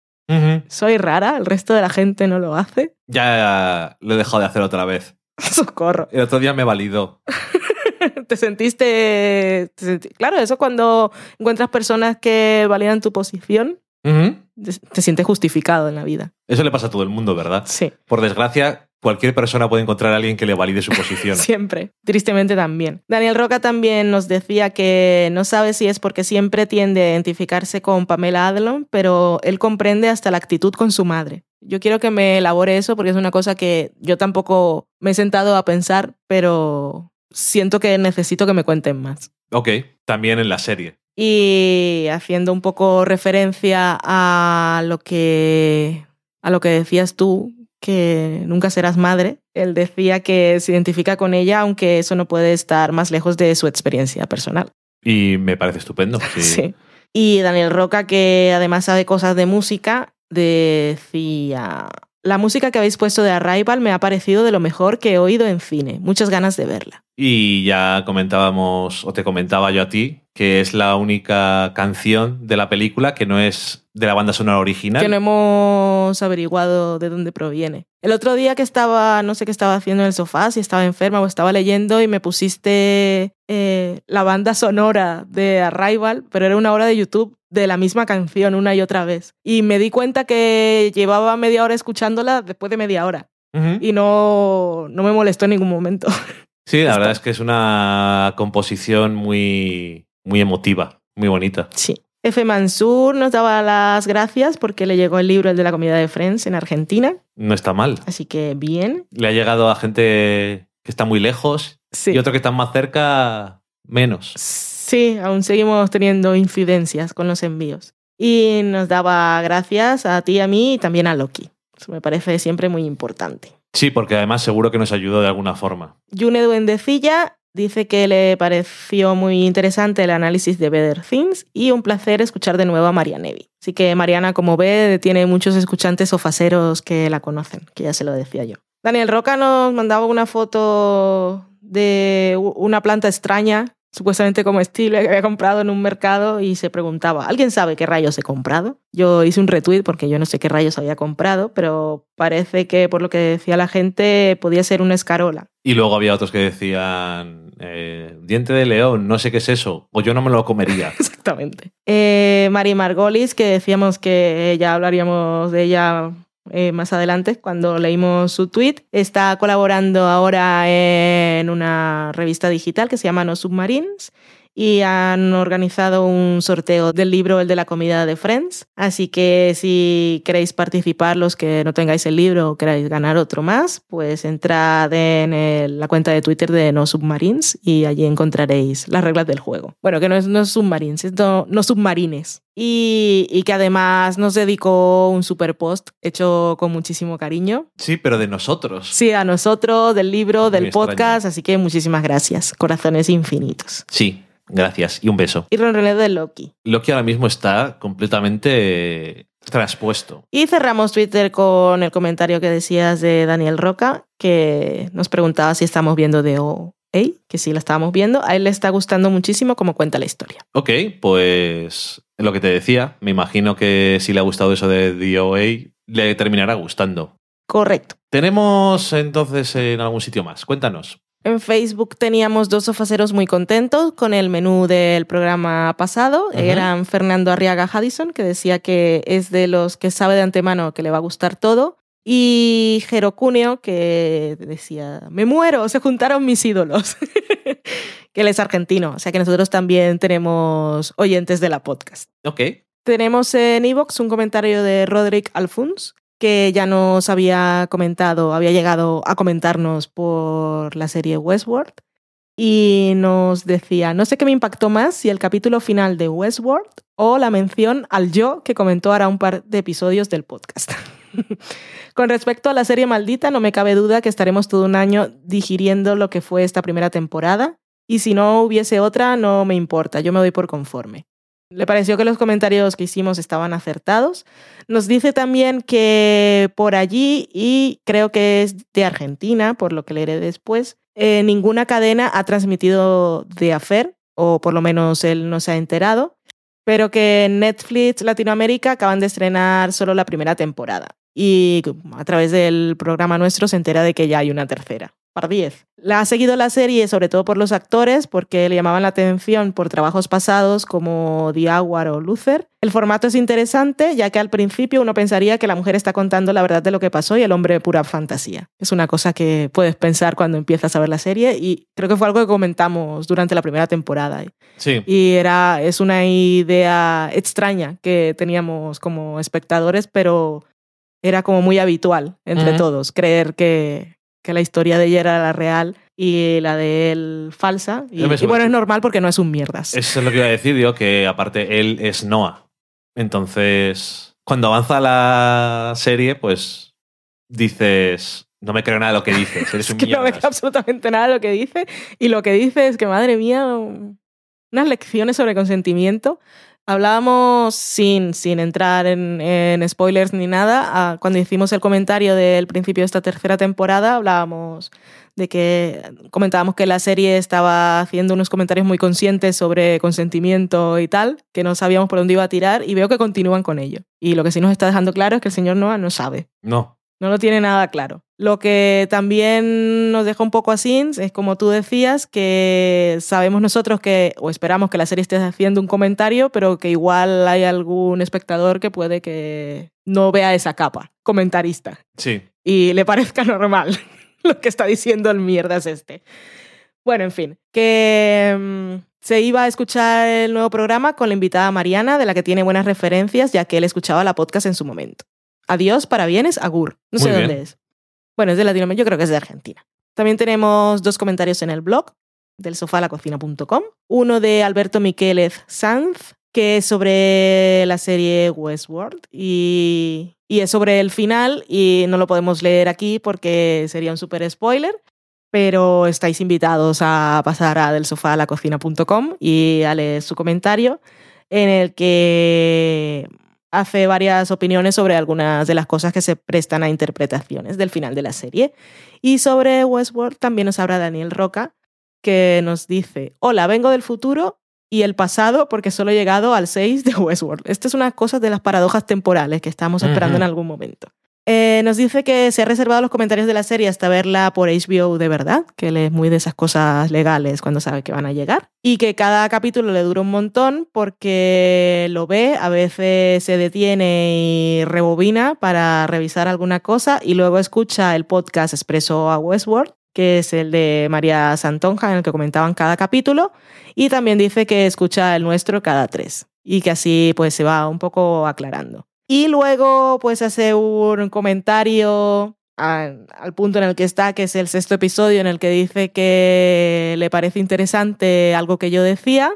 soy rara, el resto de la gente no lo hace. Ya lo he dejado de hacer otra vez. Socorro. El otro día me validó. Te sentiste, te senti- Claro, eso cuando encuentras personas que validan tu posición, Te sientes justificado en la vida. Eso le pasa a todo el mundo, ¿verdad? Sí, Por desgracia, cualquier persona puede encontrar a alguien que le valide su posición. siempre. Tristemente también. Daniel Roca también nos decía que no sabe si es porque siempre tiende a identificarse con Pamela Adlon, pero él comprende hasta la actitud con su madre. Yo quiero que me elabore eso porque es una cosa que yo tampoco me he sentado a pensar, pero siento que necesito que me cuenten más. Ok, también en la serie. Y haciendo un poco referencia a lo que a lo que decías tú, que nunca serás madre, él decía que se identifica con ella, aunque eso no puede estar más lejos de su experiencia personal. Y me parece estupendo. Sí. Sí. Y Daniel Roca, que además sabe cosas de música, decía, la música que habéis puesto de Arrival me ha parecido de lo mejor que he oído en cine. Muchas ganas de verla. Y ya comentábamos, o te comentaba yo a ti, que es la única canción de la película que no es de la banda sonora original. que no hemos averiguado de dónde proviene. El otro día que estaba, no sé qué estaba haciendo en el sofá, si estaba enferma o estaba leyendo y me pusiste eh, la banda sonora de Arrival, pero era una hora de YouTube de la misma canción una y otra vez. Y me di cuenta que llevaba media hora escuchándola después de media hora. Y no, no me molestó en ningún momento. Sí, la verdad es que es una composición muy, muy emotiva, muy bonita. Sí. F. Mansur nos daba las gracias porque le llegó el libro, el de la comida de Friends, en Argentina. No está mal. Así que bien. Le ha llegado a gente que está muy lejos Sí. y otro que está más cerca, menos. Sí, aún seguimos teniendo incidencias con los envíos. Y nos daba gracias a ti, a mí y también a Loki. Eso me parece siempre muy importante. Sí, porque además seguro que nos ayudó de alguna forma. Yune Duendecilla dice que le pareció muy interesante el análisis de Better Things y un placer escuchar de nuevo a María Nevi. Así que Mariana, como ve, tiene muchos escuchantes sofaseros que la conocen, que ya se lo decía yo. Daniel Roca nos mandaba una foto de una planta extraña, supuestamente comestible, que había comprado en un mercado y se preguntaba, ¿alguien sabe qué rayos he comprado? Yo hice un retweet porque yo no sé qué rayos había comprado, pero parece que por lo que decía la gente podía ser una escarola. Y luego había otros que decían, eh, diente de león, no sé qué es eso, o yo no me lo comería. Exactamente. Eh, Mari Margolis, que decíamos que ya hablaríamos de ella eh, más adelante cuando leímos su tweet. Está colaborando ahora en una revista digital que se llama No Submarines y han organizado un sorteo del libro El de la comida de Friends. Así que si queréis participar, los que no tengáis el libro o queráis ganar otro más, pues entrad en el- la cuenta de Twitter de No Submarines y allí encontraréis las reglas del juego. Bueno, que no es No Submarines, es No, no Submarines. Y, y que además nos dedicó un super post hecho con muchísimo cariño. Sí, pero de nosotros. Sí, a nosotros, del libro, Muy del extraño. podcast, así que muchísimas gracias. Corazones infinitos. Sí, gracias. Y un beso. Y Ronroneo de Loki. Loki ahora mismo está completamente traspuesto. Y cerramos Twitter con el comentario que decías de Daniel Roca, que nos preguntaba si estamos viendo de que sí la estábamos viendo. A él le está gustando muchísimo cómo cuenta la historia. Ok, pues lo que te decía, me imagino que si le ha gustado eso de DOA, le terminará gustando. Correcto. Tenemos entonces en algún sitio más. Cuéntanos. En Facebook teníamos dos sofaceros muy contentos con el menú del programa pasado. Eran Fernando Arriaga Haddison, que decía que es de los que sabe de antemano que le va a gustar todo. Y Jero Cuneo, que decía, me muero, se juntaron mis ídolos. que él es argentino, o sea que nosotros también tenemos oyentes de la podcast. Ok. Tenemos en Evox un comentario de Roderick Alfuns, que ya nos había comentado, había llegado a comentarnos por la serie Westworld. Y nos decía, no sé qué me impactó más, si el capítulo final de Westworld o la mención al yo que comentó ahora un par de episodios del podcast. Con respecto a la serie maldita, no me cabe duda que estaremos todo un año digiriendo lo que fue esta primera temporada. Y si no hubiese otra, no me importa, yo me doy por conforme. Le pareció que los comentarios que hicimos estaban acertados. Nos dice también que por allí, y creo que es de Argentina, por lo que leeré después, eh, ninguna cadena ha transmitido The Affair, o por lo menos él no se ha enterado, pero que Netflix Latinoamérica acaban de estrenar solo la primera temporada. Y a través del programa nuestro se entera de que ya hay una tercera. Par 10. La ha seguido la serie sobre todo por los actores, porque le llamaban la atención por trabajos pasados como The Hour o Luther. El formato es interesante, ya que al principio uno pensaría que la mujer está contando la verdad de lo que pasó y el hombre pura fantasía. Es una cosa que puedes pensar cuando empiezas a ver la serie y creo que fue algo que comentamos durante la primera temporada. Sí. Y era, es una idea extraña que teníamos como espectadores, pero era como muy habitual entre todos, creer que, que la historia de ella era la real y la de él falsa. Y, Yo bueno, es normal porque no es un mierdas. Eso es lo que iba a decir, digo, que aparte él es Noah. Entonces, cuando avanza la serie, pues dices, no me creo nada de lo que dices, eres Es un que no me creo absolutamente nada de lo que dice. Y lo que dice es que, madre mía, unas lecciones sobre consentimiento. Hablábamos sin, sin entrar en, en spoilers ni nada. ah, Cuando hicimos el comentario del principio de esta tercera temporada, hablábamos de que comentábamos que la serie estaba haciendo unos comentarios muy conscientes sobre consentimiento y tal, que no sabíamos por dónde iba a tirar, y veo que continúan con ello. Y lo que sí nos está dejando claro es que el señor Noah no sabe. No. No lo tiene nada claro. Lo que también nos deja un poco así es, como tú decías, que sabemos nosotros que, o esperamos que la serie esté haciendo un comentario, pero que igual hay algún espectador que puede que no vea esa capa comentarista Sí. y le parezca normal lo que está diciendo el mierdas este. Bueno, en fin, que mm, se iba a escuchar el nuevo programa con la invitada Mariana, de la que tiene buenas referencias, ya que él escuchaba la podcast en su momento. Adiós, para bienes, Agur. No sé bien. dónde es. Bueno, es de Latinoamérica, yo creo que es de Argentina. También tenemos dos comentarios en el blog del sofalacocina.com. Uno de Alberto Miquélez Sanz, que es sobre la serie Westworld y, y es sobre el final y no lo podemos leer aquí porque sería un super spoiler, pero estáis invitados a pasar a delsofalacocina.com y a leer su comentario en el que hace varias opiniones sobre algunas de las cosas que se prestan a interpretaciones del final de la serie. Y sobre Westworld también nos habla Daniel Roca, que nos dice, hola, vengo del futuro y el pasado porque solo he llegado al 6 de Westworld. Esta es una cosa de las paradojas temporales que estamos esperando en algún momento. Eh, nos dice que se ha reservado los comentarios de la serie hasta verla por HBO de verdad, que él es muy de esas cosas legales cuando sabe que van a llegar. Y que cada capítulo le dura un montón porque lo ve, a veces se detiene y rebobina para revisar alguna cosa y luego escucha el podcast Expreso a Westworld, que es el de María Santonja en el que comentaban cada capítulo. Y también dice que escucha el nuestro cada tres y que así pues se va un poco aclarando. Y luego pues hace un comentario al punto en el que está, que es el sexto episodio, en el que dice que le parece interesante algo que yo decía.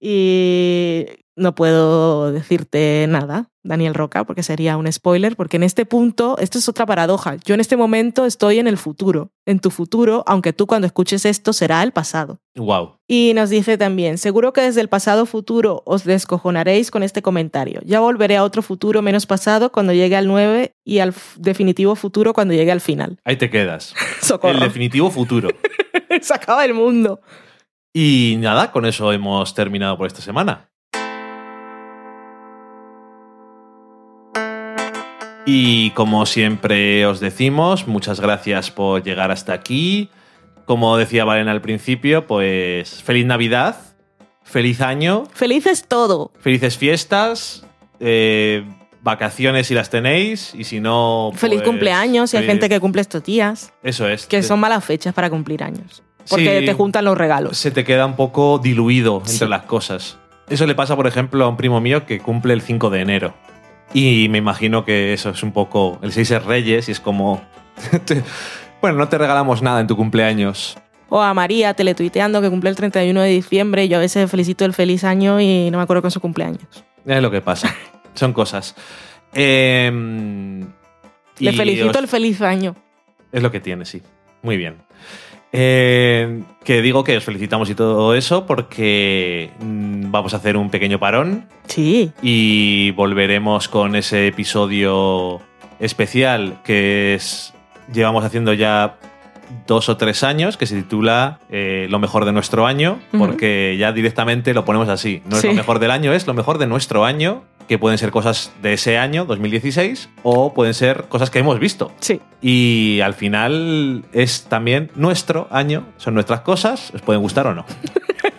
Y no puedo decirte nada, Daniel Roca, porque sería un spoiler, porque en este punto, esto es otra paradoja, yo en este momento estoy en el futuro, en tu futuro, aunque tú cuando escuches esto será el pasado. Wow. Y nos dice también, seguro que desde el pasado futuro os descojonaréis con este comentario. Ya volveré a otro futuro menos pasado cuando llegue al 9 y al definitivo futuro cuando llegue al final. Ahí te quedas. Socorro. El definitivo futuro. Se acaba el mundo. Y nada, con eso hemos terminado por esta semana. Y como siempre os decimos, muchas gracias por llegar hasta aquí. Como decía Valen al principio, pues feliz Navidad, feliz año, Felices todo. felices fiestas, eh, vacaciones si las tenéis y si no... Feliz pues, cumpleaños si hay gente que cumple estos días. Eso es. Que son malas fechas para cumplir años. Porque Sí. te juntan los regalos. se te queda un poco diluido entre las cosas. Eso le pasa, por ejemplo, a un primo mío que cumple el 5 de enero. Y me imagino que eso es un poco. El 6 es Reyes y es como. bueno, no te regalamos nada en tu cumpleaños. O a María teletuiteando que cumple el 31 de diciembre y yo a veces felicito el feliz año y no me acuerdo con su cumpleaños. Es lo que pasa. Son cosas. Em, Le felicito os- el feliz año. Es lo que tiene, sí. Muy bien. Eh, que digo que os felicitamos y todo eso porque mm, vamos a hacer un pequeño parón. Sí. y volveremos con ese episodio especial que es llevamos haciendo ya dos o tres años que se titula eh, Lo mejor de nuestro año porque ya directamente lo ponemos así. No es lo mejor del año es lo mejor de nuestro año que pueden ser cosas de ese año 2016 o pueden ser cosas que hemos visto Sí. y al final es también nuestro año, son nuestras cosas, os pueden gustar o no.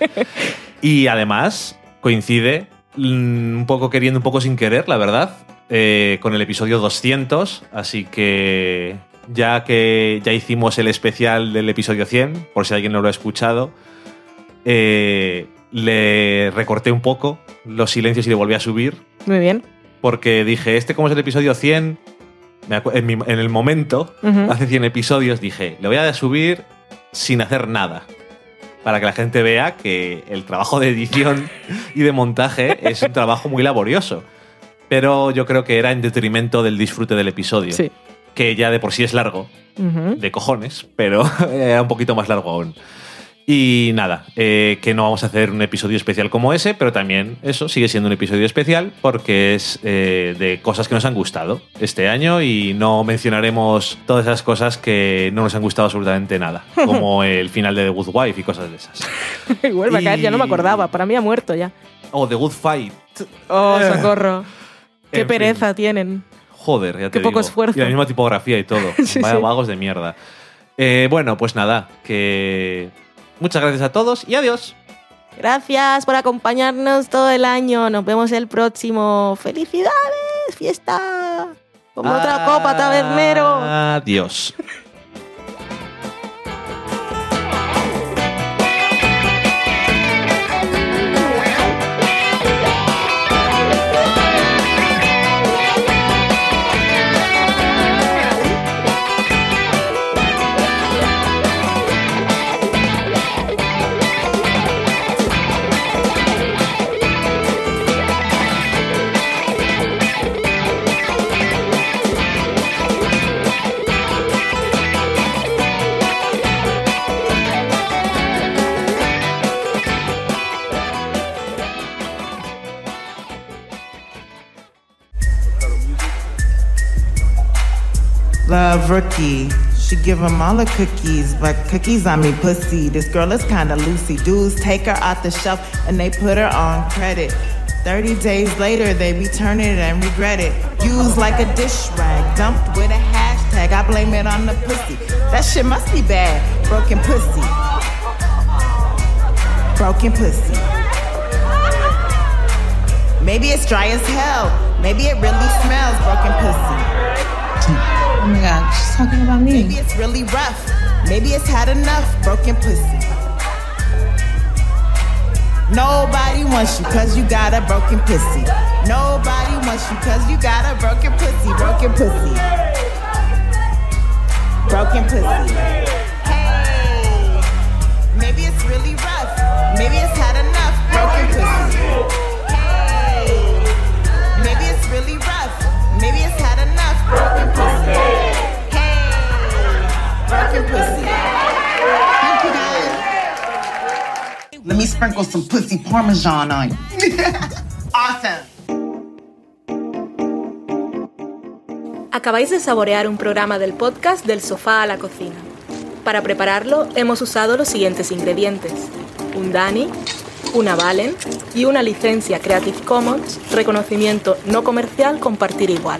y además coincide mm, un poco queriendo, un poco sin querer, la verdad, eh, con el episodio 200, así que ya que ya hicimos el especial del episodio 100, por si alguien no lo ha escuchado, eh, le recorté un poco los silencios y le volví a subir Muy bien. porque dije, este como es el episodio 100, me acu- en, mi- en el momento, hace 100 episodios, dije, le voy a subir sin hacer nada. Para que la gente vea que el trabajo de edición y de montaje es un trabajo muy laborioso. Pero yo creo que era en detrimento del disfrute del episodio. Sí. Que ya de por sí es largo, de cojones, pero era un poquito más largo aún. Y nada, eh, que no vamos a hacer un episodio especial como ese, pero también eso sigue siendo un episodio especial porque es eh, de cosas que nos han gustado este año y no mencionaremos todas esas cosas que no nos han gustado absolutamente nada, como el final de The Good Wife y cosas de esas. Vuelve a caer, ya no me acordaba. Para mí ha muerto ya. O The Good Fight. Oh, Eh. socorro. Qué En fin. pereza tienen. Joder, ya te Qué poco digo. esfuerzo. Y la misma tipografía y todo. Sí, Vaya sí. vagos de mierda. Eh, bueno, pues nada, que muchas gracias a todos y adiós. Gracias por acompañarnos todo el año. Nos vemos el próximo. ¡Felicidades! ¡Fiesta! Como otra copa, tabernero. Adiós. Love rookie. She give him all the cookies, but cookies on me pussy. This girl is kinda loosey. Dudes take her off the shelf and they put her on credit. 30 days later, they return it and regret it. Used like a dish rag, dumped with a hashtag. I blame it on the pussy. That shit must be bad. Broken pussy. Broken pussy. Maybe it's dry as hell. Maybe it really smells broken pussy. Oh my god, she's talking about me. Maybe it's really rough. Maybe it's had enough broken pussy. Nobody wants you cause you got a broken pussy. Nobody wants you cause you got a broken pussy. Broken pussy. Broken pussy. Hey. Maybe it's really rough. Maybe it's had enough broken pussy. Pussy. Thank you guys. Let me sprinkle some pussy parmesan on you. awesome. Acabáis de saborear un programa del podcast Del sofá a la cocina. Para prepararlo hemos usado los siguientes ingredientes. Un Dani, una Valen y una licencia Creative Commons, reconocimiento no comercial compartir igual.